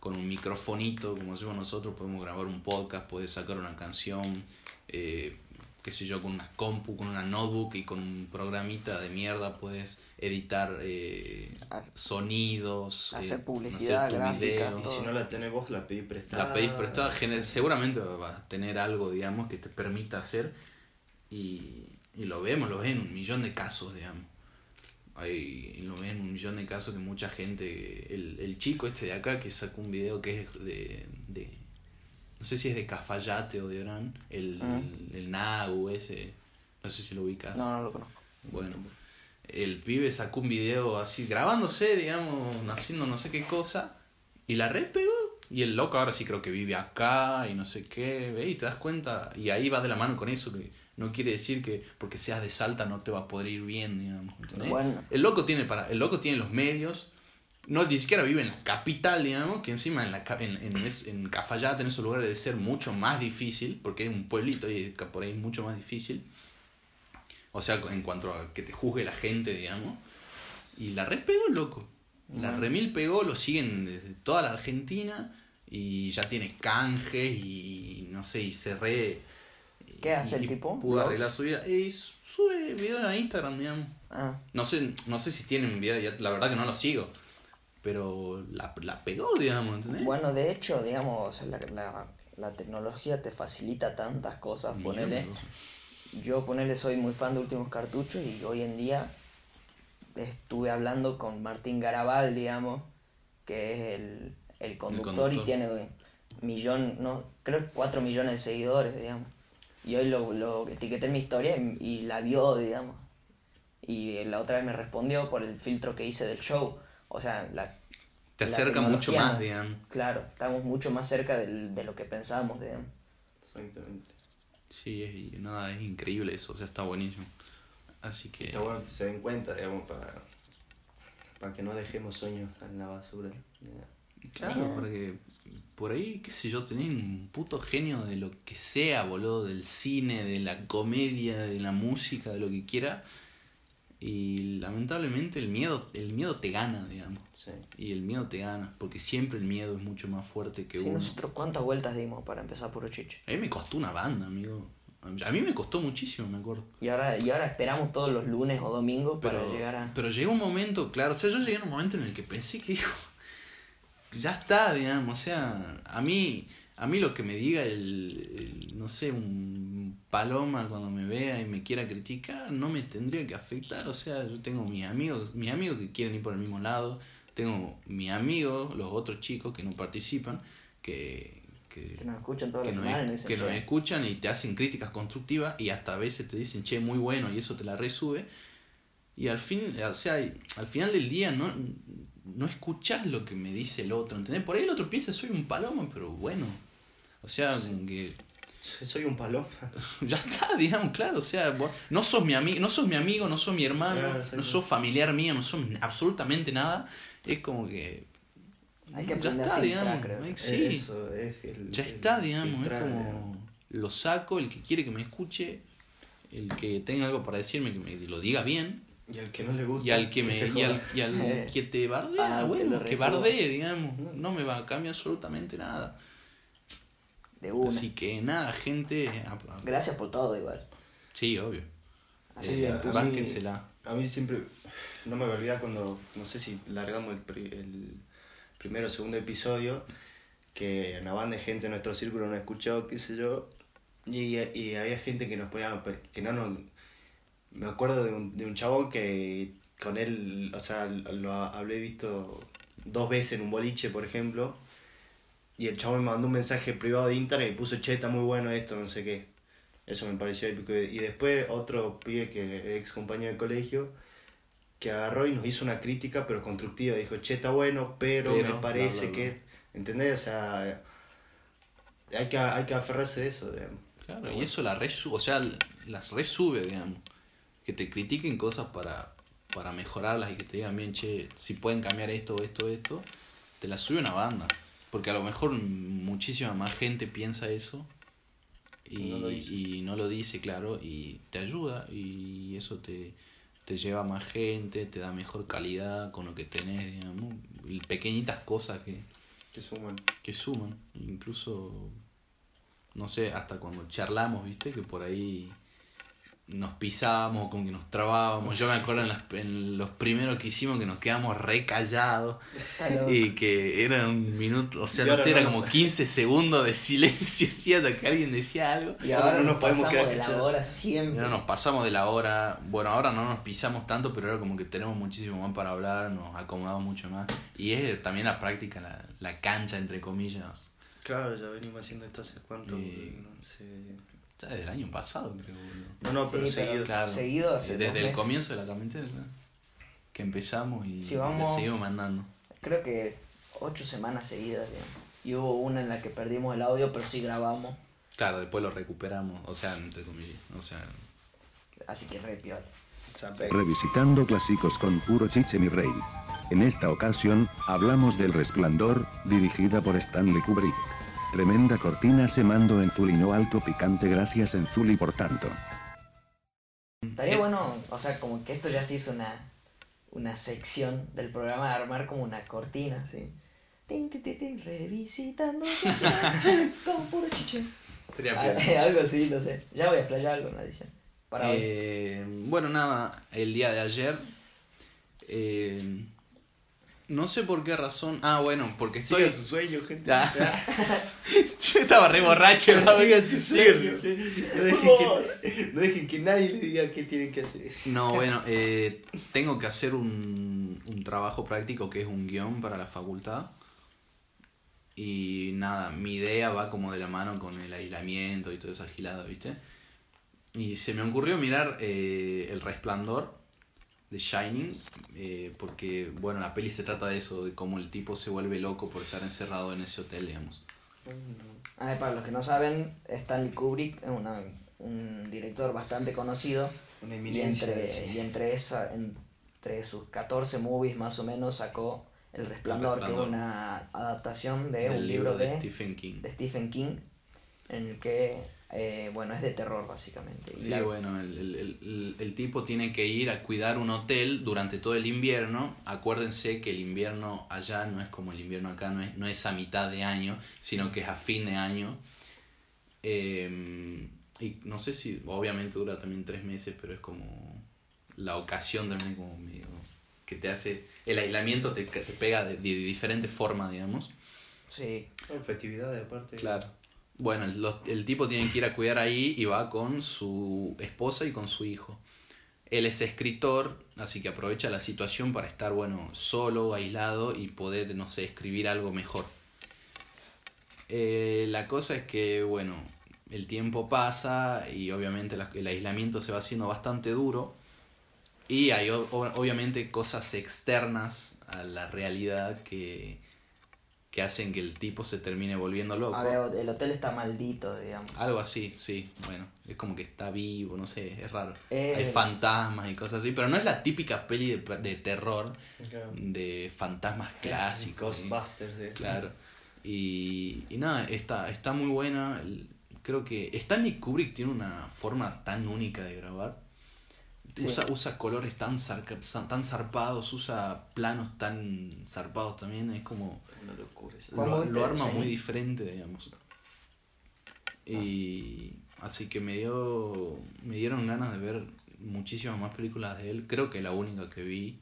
con un microfonito, como hacemos nosotros, podemos grabar un podcast, podés sacar una canción, eh, qué sé yo, con una compu, con una notebook y con un programita de mierda puedes editar eh, sonidos, hacer eh, publicidad, tu gráfica, video. Y si no la tenés vos, la pedís prestada. La pedís prestada, seguramente vas a tener algo, digamos, que te permita hacer y, y lo vemos, lo ves en un millón de casos, digamos. Hay, lo ves en un millón de casos que mucha gente, el, el chico este de acá que sacó un video que es de, de no sé si es de Cafayate o de Orán, el, Ah. el, Nagu ese, no sé si lo ubicas. No, no lo conozco. Bueno, el pibe sacó un video así, grabándose, digamos, haciendo no sé qué cosa, y la red pegó. Y el loco ahora sí creo que vive acá y no sé qué, ¿ve? Y te das cuenta, y ahí va de la mano con eso, que no quiere decir que porque seas de Salta no te va a poder ir bien, digamos. El loco tiene para, el loco tiene los medios, no ni siquiera vive en la capital, digamos, que encima en, la, en, en, es- en Cafayate, en esos lugares, debe ser mucho más difícil, porque es un pueblito y por ahí es mucho más difícil. O sea, en cuanto a que te juzgue la gente, digamos. Y la red pegó, loco. La remil pegó, lo siguen desde toda la Argentina y ya tiene canjes y no sé, y se re... ¿Qué hace el tipo? Pudo arreglar su vida. Y sube videos a Instagram, digamos. Ah, No sé, no sé si tienen video, la verdad que no lo sigo. Pero la, la pegó, digamos, ¿entendés? bueno, de hecho, digamos, la, la, la tecnología te facilita tantas cosas, ponele. cosas. yo ponerle soy muy fan de Últimos Cartuchos y hoy en día estuve hablando con Martín Garabal, digamos, que es el, el conductor, y conductor. tiene millón, no, creo que 4 millones de seguidores, digamos. Y hoy lo, lo etiqueté en mi historia y, y la vio, digamos. Y la otra vez me respondió por el filtro que hice del show. O sea, la, Te la acerca mucho más, digamos. Claro, estamos mucho más cerca del- de lo que pensábamos, digamos. Exactamente. Sí, es, nada, es increíble eso, o sea, está buenísimo. Así que... Está bueno que se den cuenta, digamos, para, para que no dejemos sueños en la basura. Claro, porque por ahí, qué sé yo, tenés un puto genio de lo que sea, boludo, del cine, de la comedia, de la música, de lo que quiera. Y lamentablemente el miedo, el miedo te gana, digamos. Sí. Y el miedo te gana, porque siempre el miedo es mucho más fuerte que Sí, uno. nosotros cuántas vueltas dimos para empezar Puro Chiche. A mí me costó una banda, amigo. A mí me costó muchísimo, me acuerdo. Y ahora, y ahora esperamos todos los lunes o domingos Pero, para llegar a... pero llegó un momento, claro, o sea, yo llegué a un momento en el que pensé que dijo, ya está, digamos, o sea, a mí, a mí lo que me diga el, el, no sé, un paloma cuando me vea y me quiera criticar, no me tendría que afectar, o sea, yo tengo mis amigos, mis amigos que quieren ir por el mismo lado, tengo mis amigos, los otros chicos que no participan, que, que, Que nos escuchan todas que las semanas que nos escuchan y te hacen críticas constructivas y hasta a veces te dicen, che, muy bueno y eso te la resube. Y al fin, o sea, al final del día no, no escuchás lo que me dice el otro, ¿entendés? Por ahí el otro piensa, soy un paloma, pero bueno. O sea, como que Soy un paloma. ya está, digamos, claro, o sea, vos no sos mi amigo, no sos mi amigo, no sos mi hermano, Claro, no sos familiar mío, no sos absolutamente nada. Es como que Hay que ya aprender a está, filtrar, digamos. creo. eh, Sí. Eso es el, Ya el está, digamos, filtrar, es digamos. como lo saco, el que quiere que me escuche, el que tenga algo para decirme, que me lo diga bien, Y al que no le gusta. y al que me y al, y al que te bardea, Ah, que bueno, que bardee, digamos, no me va a cambiar absolutamente nada. De una. Así que nada, gente, a- a- Gracias por todo igual. sí, obvio. Así Eh, bien, a- pues, a mí-. A mí siempre, no me voy a olvidar cuando, no sé si largamos el, pri- el primero o segundo episodio, que una banda de gente de nuestro círculo nos escuchó, qué sé yo, y, y había gente que nos ponía, que no nos... Me acuerdo de un, de un chabón que con él, o sea, lo hablé visto dos veces en un boliche, por ejemplo, y el chabón me mandó un mensaje privado de internet y puso, che, está muy bueno esto, no sé qué. Eso me pareció épico. Y después otro pibe que ex compañero de colegio que agarró y nos hizo una crítica pero constructiva. Dijo, che, está bueno, pero, Pero, me parece bla, bla". que... ¿Entendés? O sea, hay que, hay que aferrarse de eso. digamos. Claro, y eso la resu o sea, las resube, digamos. Que te critiquen cosas para, para mejorarlas y que te digan bien, che, si pueden cambiar esto, esto, esto, te la sube una banda. Porque a lo mejor muchísima más gente piensa eso y No lo dice. y no lo dice, claro, y te ayuda y eso te, te lleva a más gente, te da mejor calidad con lo que tenés, digamos. Y pequeñitas cosas que, Que suman. que suman, incluso, no sé, hasta cuando charlamos, viste, que por ahí nos pisábamos, como que nos trabábamos. Yo me acuerdo en, las- en los primeros que hicimos que nos quedamos re callados y que eran un minuto, o sea, Y no sé, era no. como 15 segundos de silencio así hasta que alguien decía algo. Y ahora no nos nos podemos pasamos quedar de la hora Y siempre. ahora nos pasamos de la hora, bueno, ahora no nos pisamos tanto, pero ahora como que tenemos muchísimo más para hablar, nos acomodamos mucho más. Y es también la práctica, la, la cancha, entre comillas. Claro, ya venimos haciendo esto hace cuánto. No sé. Ya desde el año pasado, creo, boludo. No, no, pero Sí, pero- seguido. Claro. Seguido hace Desde el meses. comienzo de la claro. Que empezamos y Sí, vamos- le seguimos mandando. Creo que ocho semanas seguidas. Y hubo una en la que perdimos el audio, pero sí grabamos. Claro, después lo recuperamos, o sea, entre comillas. O sea, Así que re. Zape. Revisitando clásicos con puro chiche mi rey. En esta ocasión, hablamos del Resplandor, dirigida por Stanley Kubrick. Tremenda cortina se mando en Zuli no alto picante gracias en Zuli por tanto. Estaría bueno, o sea, como que esto ya se hizo una, una sección del programa de armar como una cortina, ¿sí? Tin, tin, tin, tin, revisitando con puro chiche. Ah, Algo así, no sé. Ya voy a explayar algo en la edición. Para hoy. Eh, bueno, nada, el día de ayer, eh, No sé por qué razón. Ah, bueno, porque estoy. Siga su sueño, gente. Ah. Yo estaba re borracho. ¿no? Siga su sueño. su- No dejen, que, no dejen que nadie le diga qué tienen que hacer. No, bueno, eh, tengo que hacer un, un trabajo práctico que es un guion para la facultad. Y nada, mi idea va como de la mano con el aislamiento y todo eso agilado, ¿viste? Y se me ocurrió mirar eh, El Resplandor de Shining, eh, porque, bueno, la peli se trata de eso, de cómo el tipo se vuelve loco por estar encerrado en ese hotel, digamos. Ah, para los que no saben, Stanley Kubrick es una- un director bastante conocido Una y entre, y entre, esa, entre sus 14 movies más o menos sacó El Resplandor, que es una adaptación de Del un libro de, Stephen King. de Stephen King, en el que, eh, bueno, es de terror básicamente. Y Sí, la- bueno, el, el- el- el tipo tiene que ir a cuidar un hotel durante todo el invierno. Acuérdense que el invierno allá no es como el invierno acá, no es, no es a mitad de año, sino que es a fin de año. Eh, y no sé si, obviamente dura también tres meses, pero es como la ocasión también como medio que te hace, el aislamiento te, te pega de, de diferente forma, digamos. Sí, Son festividades aparte. Claro. Bueno, el, tipo tiene que ir a cuidar ahí y va con su esposa y con su hijo. Él es escritor, así que aprovecha la situación para estar, bueno, solo, aislado y poder, no sé, escribir algo mejor. Eh, la cosa es que, bueno, el tiempo pasa y obviamente el aislamiento se va haciendo bastante duro. Y hay obviamente cosas externas a la realidad que, que hacen que el tipo se termine volviendo loco. a ver, el hotel está maldito, digamos. Algo así, sí. Bueno, es como que está vivo, no sé, es raro. Eh, Hay fantasmas y cosas así, pero no es la típica peli de, de terror de fantasmas clásicos. ¿sí? Ghostbusters. De... Claro. Y, y nada, está, está muy buena. El- Creo que Stanley Kubrick tiene una forma tan única de grabar. Usa, usa colores tan, tan zarpados, usa planos tan zarpados también. Es como Una locura. esto. ¿Cuándo lo, lo arma muy diferente, digamos. Y así que me dio me dieron ganas de ver muchísimas más películas de él. Creo que la única que vi,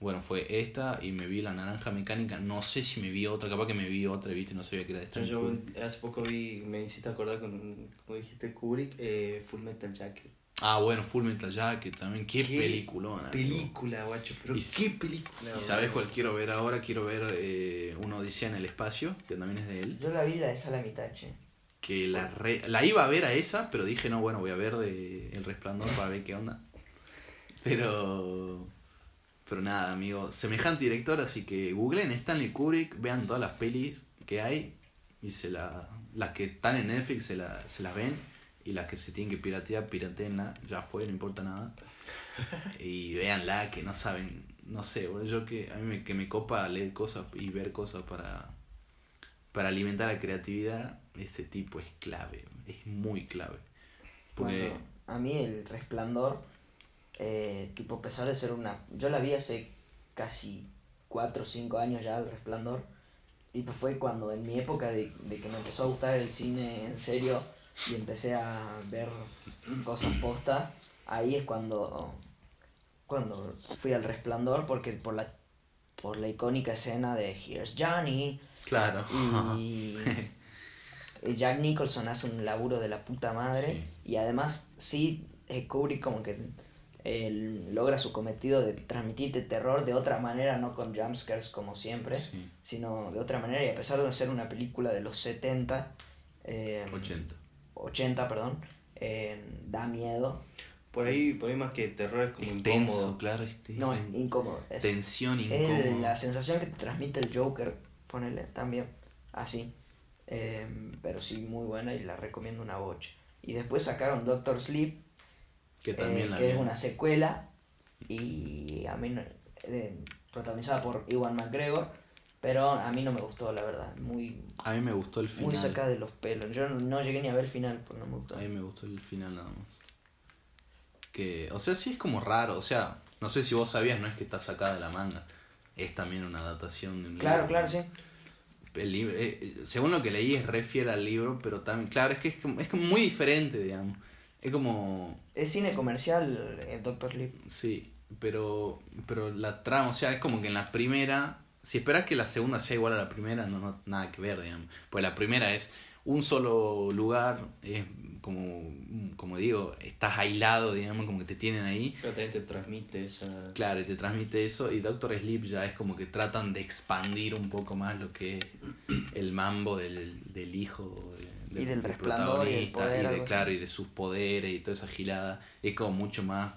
bueno, fue esta y me vi La Naranja Mecánica. No sé si me vi otra, capaz que me vi otra, viste, no sabía que era de Yo, Stanley yo Kubrick. hace poco vi, me hiciste acordar con, como dijiste, Kubrick, eh, Full Metal Jacket. Ah, bueno, Full Metal Jacket también. Qué, Qué peliculona. Película, guacho, pero Y qué película. ¿Y sabes cuál quiero ver ahora? Quiero ver eh, Una Odisea en el Espacio, que también es de él. Yo la vi y la dejé a la mitad, che. que la, re- la iba a ver a esa, pero dije, no, bueno, voy a ver de El Resplandor para ver qué onda. Pero... Pero nada, amigo, semejante director, así que googleen Stanley Kubrick, vean todas las pelis que hay y se la, las que están en Netflix se, la, se las ven y las que se tienen que piratear, pirateenla, ya fue, no importa nada. Y véanla, que no saben, no sé, yo que a mí me, que me copa leer cosas y ver cosas para, para alimentar la creatividad, ese tipo es clave, es muy clave. Bueno, a mí el resplandor, eh, tipo, a pesar de ser una... Yo la vi hace casi 4 o 5 años ya, el resplandor. Y pues fue cuando en mi época de que me empezó a gustar el cine en serio y empecé a ver cosas posta, ahí es cuando, cuando fui al resplandor porque por la, por la icónica escena de Here's Johnny, claro. y, Jack Nicholson hace un laburo de la puta madre. Y además, sí, eh, Kubrick como que eh, logra su cometido de transmitirte terror de otra manera, no con jumpscares como siempre, Sí, sino de otra manera. Y a pesar de ser una película de los 70, eh, 80. 80, perdón, eh, da miedo. Por ahí, por ahí más que terror es como Es incómodo. tenso, claro. Este, No, es incómodo. Es, tensión es incómoda. la sensación que te transmite el Joker, ponele también, así. Eh, pero sí, muy buena y la recomiendo una bocha. Y después sacaron Doctor Sleep, Que eh, la que es una secuela y a mí eh, protagonizada por Iwan McGregor, pero a mí no me gustó, la verdad. Muy, A mí me gustó el final. muy sacada de los pelos. Yo no, no llegué ni a ver el final, pues no me gustó. A mí me gustó el final nada más. Que, o sea, sí es como raro. O sea, no sé si vos sabías, no es que está sacada de la manga. Es también una adaptación de un Claro, libro. claro, sí. El libro, eh, eh, según lo que leí, es re fiel al libro, pero también, claro, es que es, como- es como muy diferente, digamos. Es como, Es cine comercial, el Doctor Sleep. sí. pero, pero la trama, o sea, es como que en la primera, si esperas que la segunda sea igual a la primera, no, no nada que ver, digamos. Pues la primera es un solo lugar, es como, como digo, estás aislado, digamos, como que te tienen ahí. Pero también te transmite esa... Claro, y te transmite eso. Y Doctor Sleep ya es como que tratan de expandir un poco más lo que es el mambo del, del hijo de- Y del resplandor y del protagonista, poder, y de, claro, y de sus poderes y toda esa gilada. Es como mucho más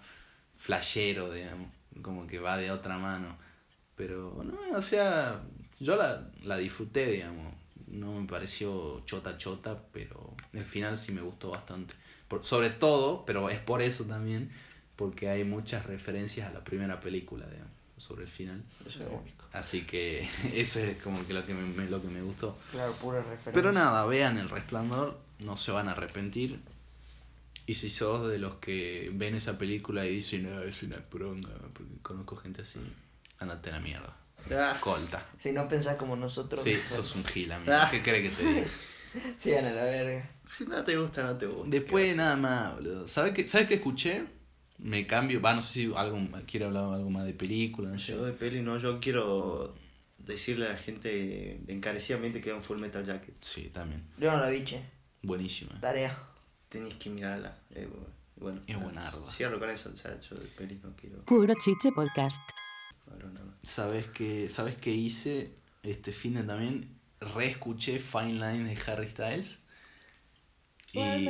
flashero, digamos. Como que va de otra mano. Pero, no, o sea, yo la, la disfruté, digamos. No me pareció chota chota, pero el final sí me gustó bastante. Por- sobre todo, pero es por eso también, porque hay muchas referencias a la primera película, digamos, sobre el final. Eso es épico. Así que eso es como que lo que me, me- lo que me gustó. Claro, pura referencia. Pero nada, vean El Resplandor, no se van a arrepentir. Y si sos de los que ven esa película y dicen, no, es una pronga, porque conozco gente así, andate a la mierda. Ah, Colta. Si no pensás como nosotros, Sí, sos un gil, amigo. Ah. ¿Qué crees que te diga? sigan a la verga. si no te gusta, no te gusta. Después ¿Qué nada más, boludo. ¿Sabes qué, ¿Sabes qué escuché? Me cambio, va, no sé si algo, quiero hablar algo más de película, no sé. Yo de peli no, yo quiero decirle a la gente encarecidamente que vean Full Metal Jacket. Sí, también. Yo no lo vi, che. Buenísima. Tarea. Tenés que mirarla. Eh, bueno, Es buenarda. Cierro con eso, o sea, yo de peli no quiero Puro Chiche Podcast. ¿Sabes qué, ¿Sabes qué hice este fin de también? Reescuché Fine Line de Harry Styles. Y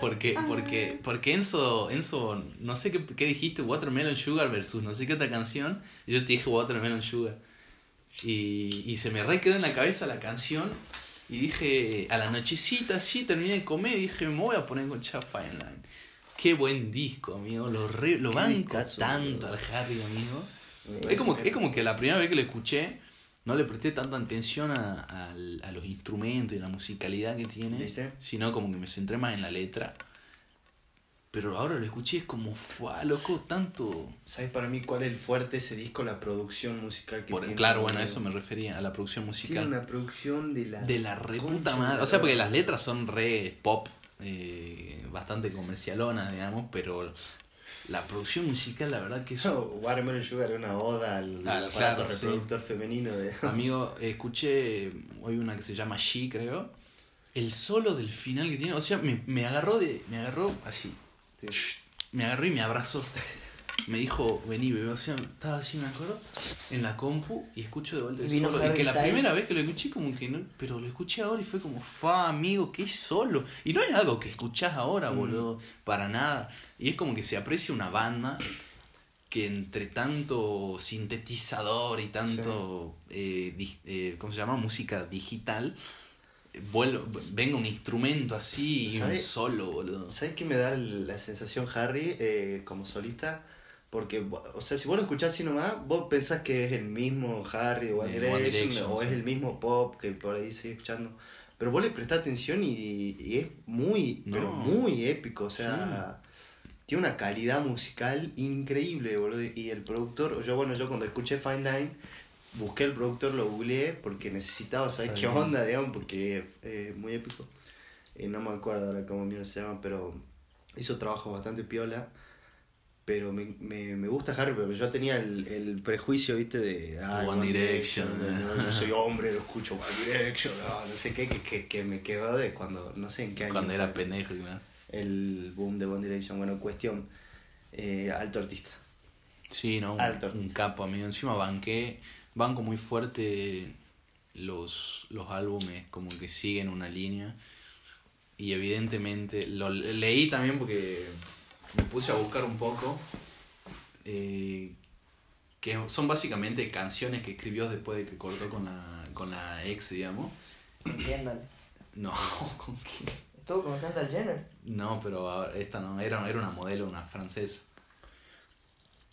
porque, porque, porque Enzo, Enzo, no sé qué, qué dijiste, Watermelon Sugar versus no sé qué otra canción, y yo te dije Watermelon Sugar. Y, y se me re quedó en la cabeza la canción, y dije, a la nochecita, sí, terminé de comer, y dije, me voy a poner con Chat Fine Line. Qué buen disco, amigo, lo, re- lo banco discazo, tanto al Harry, amigo. Es como, es como que la primera vez que lo escuché, no le presté tanta atención a, al- a los instrumentos y la musicalidad que tiene, ¿Viste? sino como que me centré más en la letra. Pero ahora lo escuché, es como, fue loco, tanto. ¿Sabes para mí cuál es el fuerte ese disco? La producción musical que Por- tiene. claro, bueno, a eso me refería, a la producción Tiene musical. una producción de la. De la re concha puta de madre. O sea, porque las letras son re pop, eh, bastante comercialonas, digamos, pero la producción musical, la verdad que es No, Watermelon Sugar es una oda al, Al- aparato claro, sí. reproductor femenino de. Amigo, escuché hoy una que se llama She, creo. El solo del final que tiene, o sea, me, me agarró de. Me agarró así. Me agarró y me abrazó. Me dijo, vení, bebé. O sea, estaba así, me acuerdo, en la compu y escucho de vuelta el vino solo. Y que la primera vez que lo escuché, como que no. Pero lo escuché ahora y fue como, fa, amigo, qué solo. Y no es algo que escuchás ahora, boludo, para nada. Y es como que se aprecia una banda que entre tanto sintetizador y tanto, eh, di- eh, ¿cómo se llama? Música digital, vuelo- venga un instrumento así y un solo, boludo. ¿Sabes qué me da la sensación Harry eh, como solista? Porque, o sea, si vos lo escuchás así nomás, vos pensás que es el mismo Harry de One Direction, One Direction, o es sí. el mismo pop que por ahí sigue escuchando. Pero vos le prestás atención y, y es muy, No. pero muy épico, o sea, tiene una calidad musical increíble, boludo. Y el productor, yo bueno, yo cuando escuché Fine Line, busqué el productor, lo googleé porque necesitaba saber qué onda, digamos, porque es eh, muy épico. Eh, no me acuerdo ahora cómo mierda se llama, pero hizo trabajo bastante piola. Pero me, me, me gusta Harry, pero yo tenía el, el prejuicio, viste, de ah, One Direction, no, yo soy hombre, lo escucho One Direction, no, no sé qué, que, que, que me quedó de cuando, no sé en qué año. Cuando era pendejo, claro. El boom de One Direction. Bueno, cuestión, eh, alto artista. Sí, ¿no? Un, Alto un capo, amigo. Encima banqué, banco muy fuerte los, los álbumes, como que siguen una línea. Y evidentemente, lo leí también porque me puse a buscar un poco. eh, que son básicamente canciones que escribió después de que cortó con la, con la ex, digamos. No, ¿con quién? ¿Estuvo con Kendall Jenner? No, pero esta no, era, era una modelo, una francesa.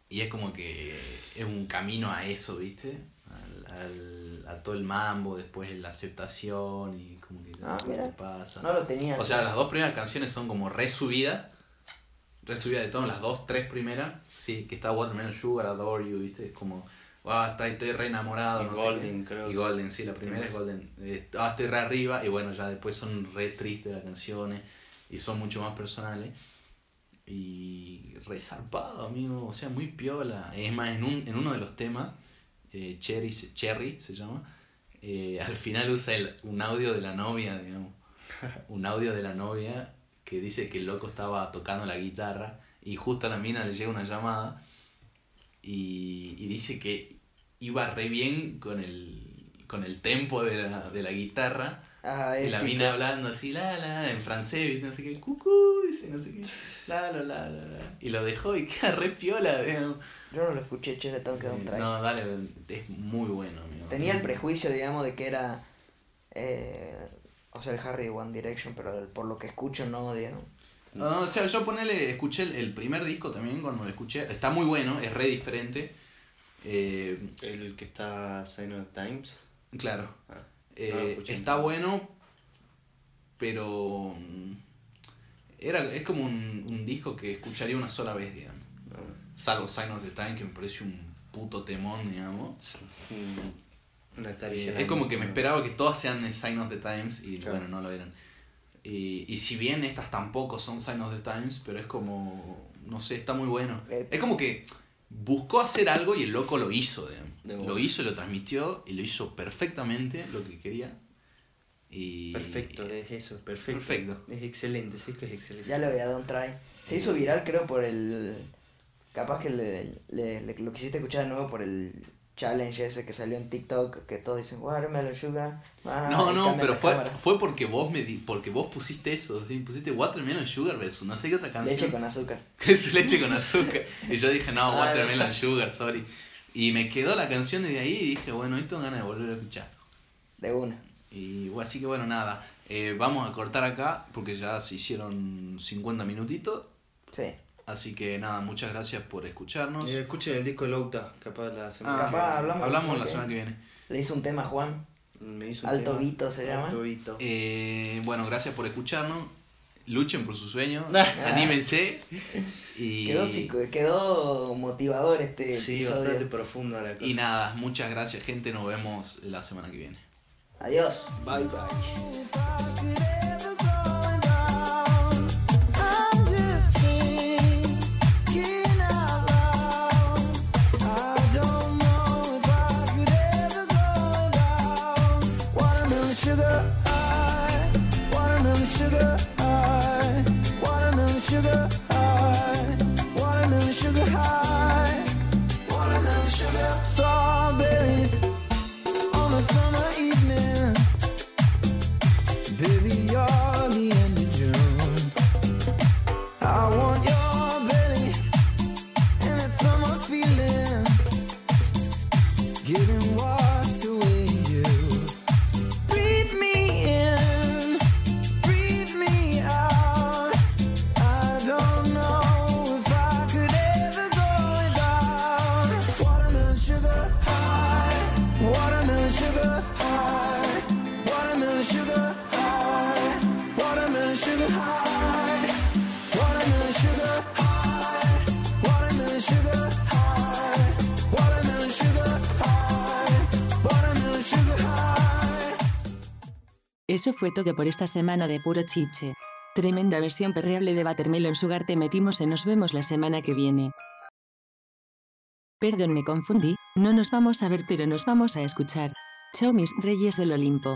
Y es como que es un camino a eso, ¿viste? Al, al- a todo el mambo, después la aceptación y como que Ah, ¿qué mira. te pasa? No lo tenía. O sea, las dos primeras canciones son como resubidas. Resubidas de todo, las dos, tres primeras. Sí, que está Watermelon Sugar, Adore You, ¿viste? Es como, ah, está, estoy re enamorado. Y no Golden, creo Y Golden, sí, la primera es Golden. Eh, ah, estoy re arriba. Y bueno, ya después son re tristes las canciones. Y son mucho más personales. Y resarpado, amigo. O sea, muy piola. Es más, en, un, en uno de los temas, eh, Cherry, se- Cherry se llama, eh, al final usa el- un audio de la novia, digamos. Un audio de la novia que dice que el loco estaba tocando la guitarra y justo a la mina le llega una llamada y, y dice que iba re bien con el, con el tempo de la, de la guitarra. Ah, Y la mina hablando así, la, la, en francés. No sé qué, cucú, dice, no sé qué, la, la, la, la. Y lo dejó y queda re piola, digamos. Yo no lo escuché, che, le tengo que dar un try. No, dale, es muy bueno, amigo. Tenía el prejuicio, digamos, de que era. eh, o sea, el Harry de One Direction, pero el- por lo que escucho, no, digamos. No, o sea, yo ponele, escuché el, el primer disco también cuando lo escuché. Está muy bueno, es re diferente. Eh, El que está Sign of the Times. claro. Ah, Eh, no está bueno, pero mm, era, es como un, un disco que escucharía una sola vez, digamos. Ah, Salvo Sign of the Time, que me parece un puto temón, digamos. mm, Una caricia. Eh, es como que me esperaba que todas sean de Sign of the Times y Claro. bueno, no lo eran. Y, y si bien estas tampoco son Sign of the Times, pero es como, no sé, está muy bueno. Eh, Es como que buscó hacer algo y el loco lo hizo. De Lo hizo y lo transmitió y lo hizo perfectamente lo que quería. Y... Perfecto, es eso, perfecto. Perfecto. Es excelente, sí que es excelente. Ya le voy a dar un try. Se hizo viral, creo, por el. Capaz que le, le- le- lo quisiste escuchar de nuevo por el challenge ese que salió en TikTok. Que todos dicen Watermelon Sugar. ah, No, no, pero fue, cámara. fue porque vos me di- porque vos pusiste eso, ¿sí? pusiste Watermelon Sugar versus no sé qué otra canción. Leche con azúcar. es leche con azúcar. Y yo dije, no, Watermelon Sugar, sorry. Y me quedó la canción desde ahí y dije, bueno, hoy tengo ganas de volver a escuchar. De una. Y así que bueno, nada. Eh, vamos a cortar acá porque ya se hicieron 50 minutitos. Sí. Así que nada, muchas gracias por escucharnos. Eh, escuchen el disco de Louta, capaz la semana Ah, que capaz viene. hablamos. hablamos la semana que viene. Le hizo un tema a Juan. Me hizo un Alto tema. Vito se llama. Alto Vito. Eh, bueno, gracias por escucharnos. Luchen por sus sueños. anímense. Y, Quedó, psico- quedó motivador este sí, episodio. bastante profunda la cosa. y nada, muchas gracias, gente. Nos vemos la semana que viene. Adiós. Bye bye. Fue todo por esta semana de puro chiche. Tremenda versión perreable de Watermelon Sugar te metimos en nos vemos la semana que viene. Perdón me confundí, no nos vamos a ver pero nos vamos a escuchar. Chao mis reyes del Olimpo.